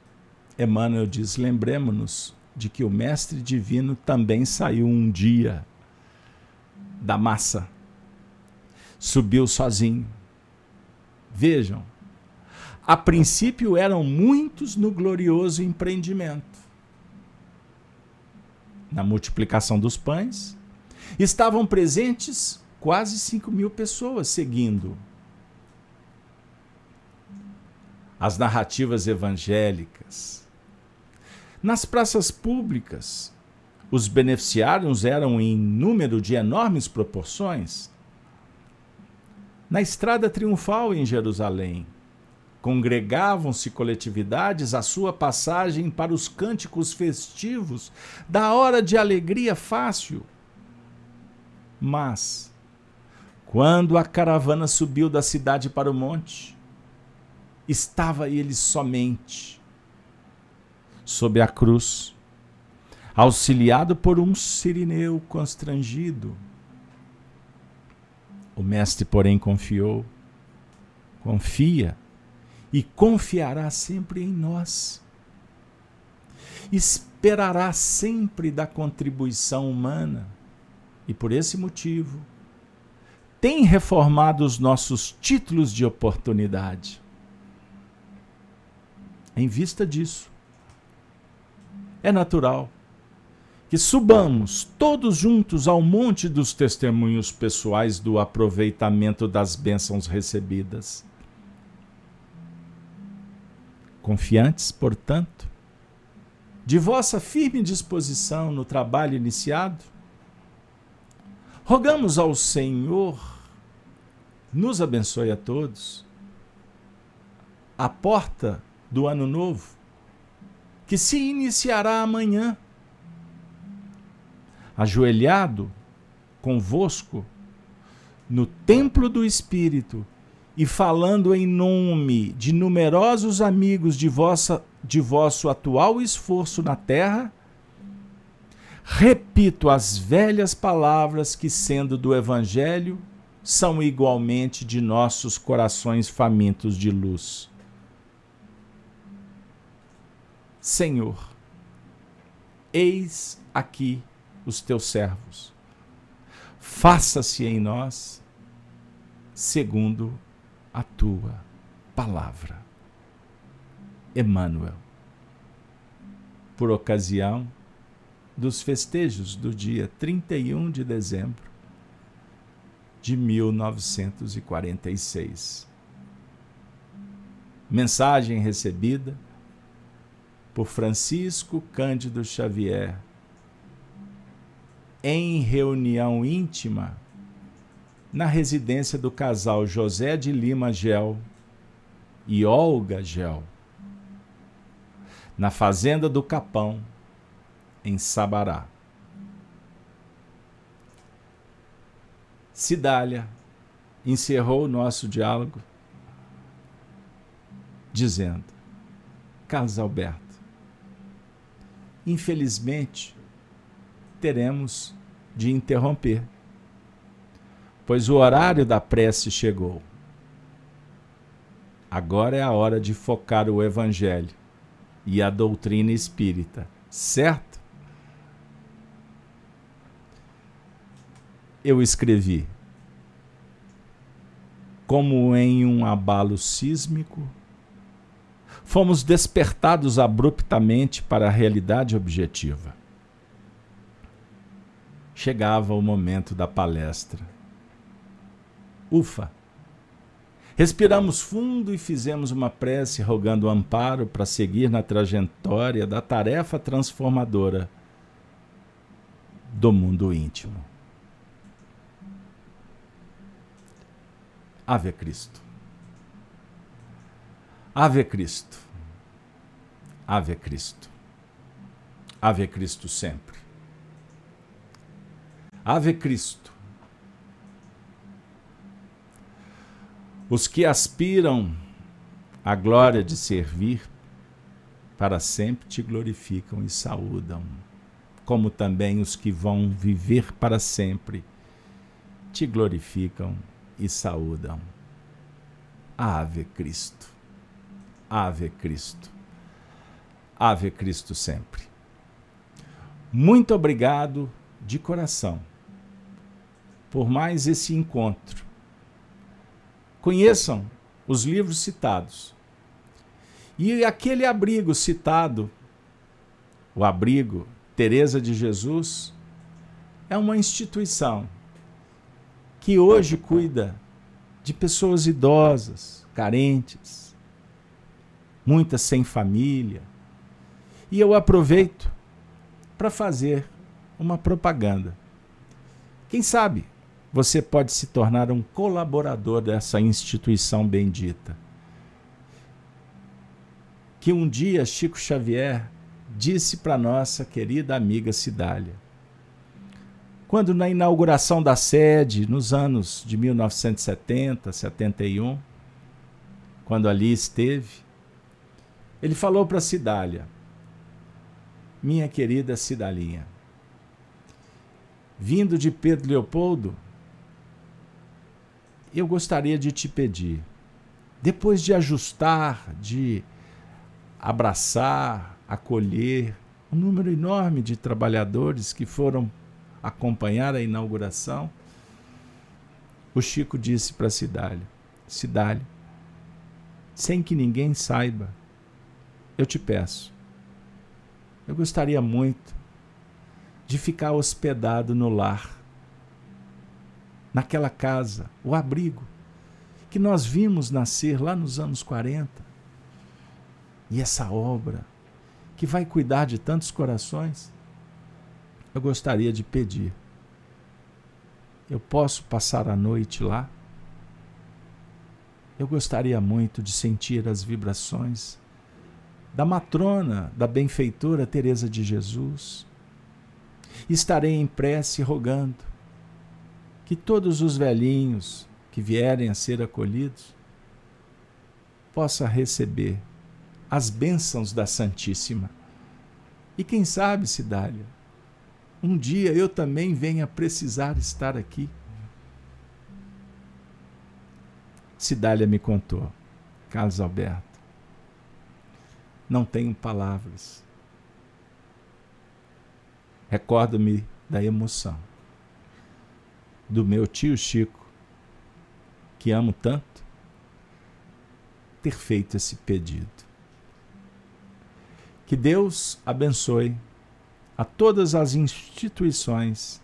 Emmanuel diz: lembremos-nos de que o Mestre Divino também saiu um dia da massa, subiu sozinho. Vejam, a princípio eram muitos no glorioso empreendimento. Na multiplicação dos pães, estavam presentes quase 5 mil pessoas seguindo as narrativas evangélicas. Nas praças públicas, os beneficiários eram em número de enormes proporções. Na estrada triunfal em Jerusalém, congregavam-se coletividades à sua passagem para os cânticos festivos da hora de alegria fácil. Mas, quando a caravana subiu da cidade para o monte, estava ele somente sob a cruz, auxiliado por um sirineu constrangido. O mestre, porém, confiou, confia e confiará sempre em nós. esperará sempre da contribuição humana e, por esse motivo, tem reformado os nossos títulos de oportunidade. Em vista disso, é natural que subamos todos juntos ao monte dos testemunhos pessoais do aproveitamento das bênçãos recebidas. Confiantes, portanto, de vossa firme disposição no trabalho iniciado, rogamos ao Senhor, nos abençoe a todos, a porta do ano novo, que se iniciará amanhã ajoelhado convosco no templo do Espírito e falando em nome de numerosos amigos de, vossa, de vosso atual esforço na terra, repito as velhas palavras que, sendo do Evangelho, são igualmente de nossos corações famintos de luz. Senhor, eis aqui os teus servos. Faça-se em nós segundo a tua palavra. Emmanuel. Por ocasião dos festejos do dia 31 de dezembro de 1946. Mensagem recebida por Francisco Cândido Xavier em reunião íntima na residência do casal José de Lima Gel e Olga Gel, na fazenda do Capão, em Sabará. Cidália encerrou o nosso diálogo dizendo: Carlos Alberto, infelizmente, teremos de interromper, pois o horário da prece chegou. Agora é a hora de focar o Evangelho e a doutrina espírita, certo? Eu escrevi. Como em um abalo sísmico, fomos despertados abruptamente para a realidade objetiva chegava o momento da palestra. Ufa! Respiramos fundo e fizemos uma prece rogando amparo para seguir na trajetória da tarefa transformadora do mundo íntimo. Ave Cristo. Ave Cristo. Ave Cristo. Ave Cristo sempre. Ave Cristo. Os que aspiram à glória de servir, para sempre te glorificam e saúdam, como também os que vão viver para sempre te glorificam e saúdam. Ave Cristo. Ave Cristo. Ave Cristo sempre. Muito obrigado de coração por mais esse encontro. Conheçam os livros citados. E aquele abrigo citado, o abrigo Teresa de Jesus, é uma instituição que hoje cuida de pessoas idosas, carentes, muitas sem família. E eu aproveito para fazer uma propaganda. Quem sabe você pode se tornar um colaborador dessa instituição bendita. Que um dia Chico Xavier disse para nossa querida amiga Cidália. Quando na inauguração da sede, nos anos de 1970, 71, quando ali esteve, ele falou para Cidália: Minha querida Cidalinha, vindo de Pedro Leopoldo, eu gostaria de te pedir, depois de ajustar, de abraçar, acolher um número enorme de trabalhadores que foram acompanhar a inauguração, o Chico disse para Cidália: Cidália, sem que ninguém saiba, eu te peço, eu gostaria muito de ficar hospedado no lar, naquela casa, o abrigo que nós vimos nascer lá nos anos 40. E essa obra que vai cuidar de tantos corações, eu gostaria de pedir. Eu posso passar a noite lá? Eu gostaria muito de sentir as vibrações da matrona, da benfeitora Teresa de Jesus. Estarei em prece rogando que todos os velhinhos que vierem a ser acolhidos possa receber as bênçãos da Santíssima. E quem sabe, Cidália, um dia eu também venha precisar estar aqui. Cidália me contou, Carlos Alberto, não tenho palavras. Recordo-me da emoção do meu tio Chico, que amo tanto, ter feito esse pedido. Que Deus abençoe a todas as instituições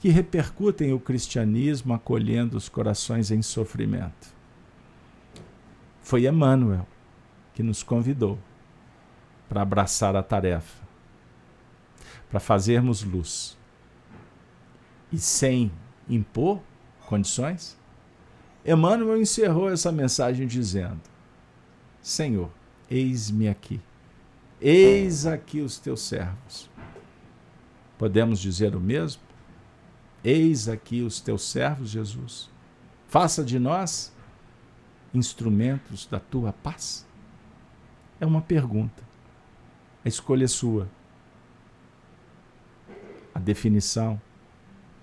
que repercutem o cristianismo acolhendo os corações em sofrimento. Foi Emmanuel que nos convidou para abraçar a tarefa, para fazermos luz e sem impor condições. Emmanuel encerrou essa mensagem dizendo: Senhor, eis-me aqui, eis aqui os teus servos. Podemos dizer o mesmo? Eis aqui os teus servos, Jesus. Faça de nós instrumentos da tua paz. É uma pergunta. A escolha é sua. A definição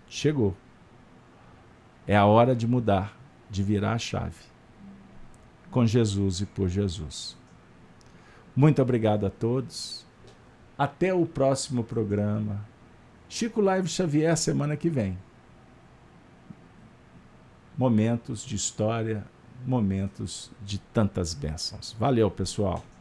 chegou. É a hora de mudar, de virar a chave. Com Jesus e por Jesus. Muito obrigado a todos. Até o próximo programa. Chico Live Xavier semana que vem. Momentos de história, momentos de tantas bênçãos. Valeu, pessoal.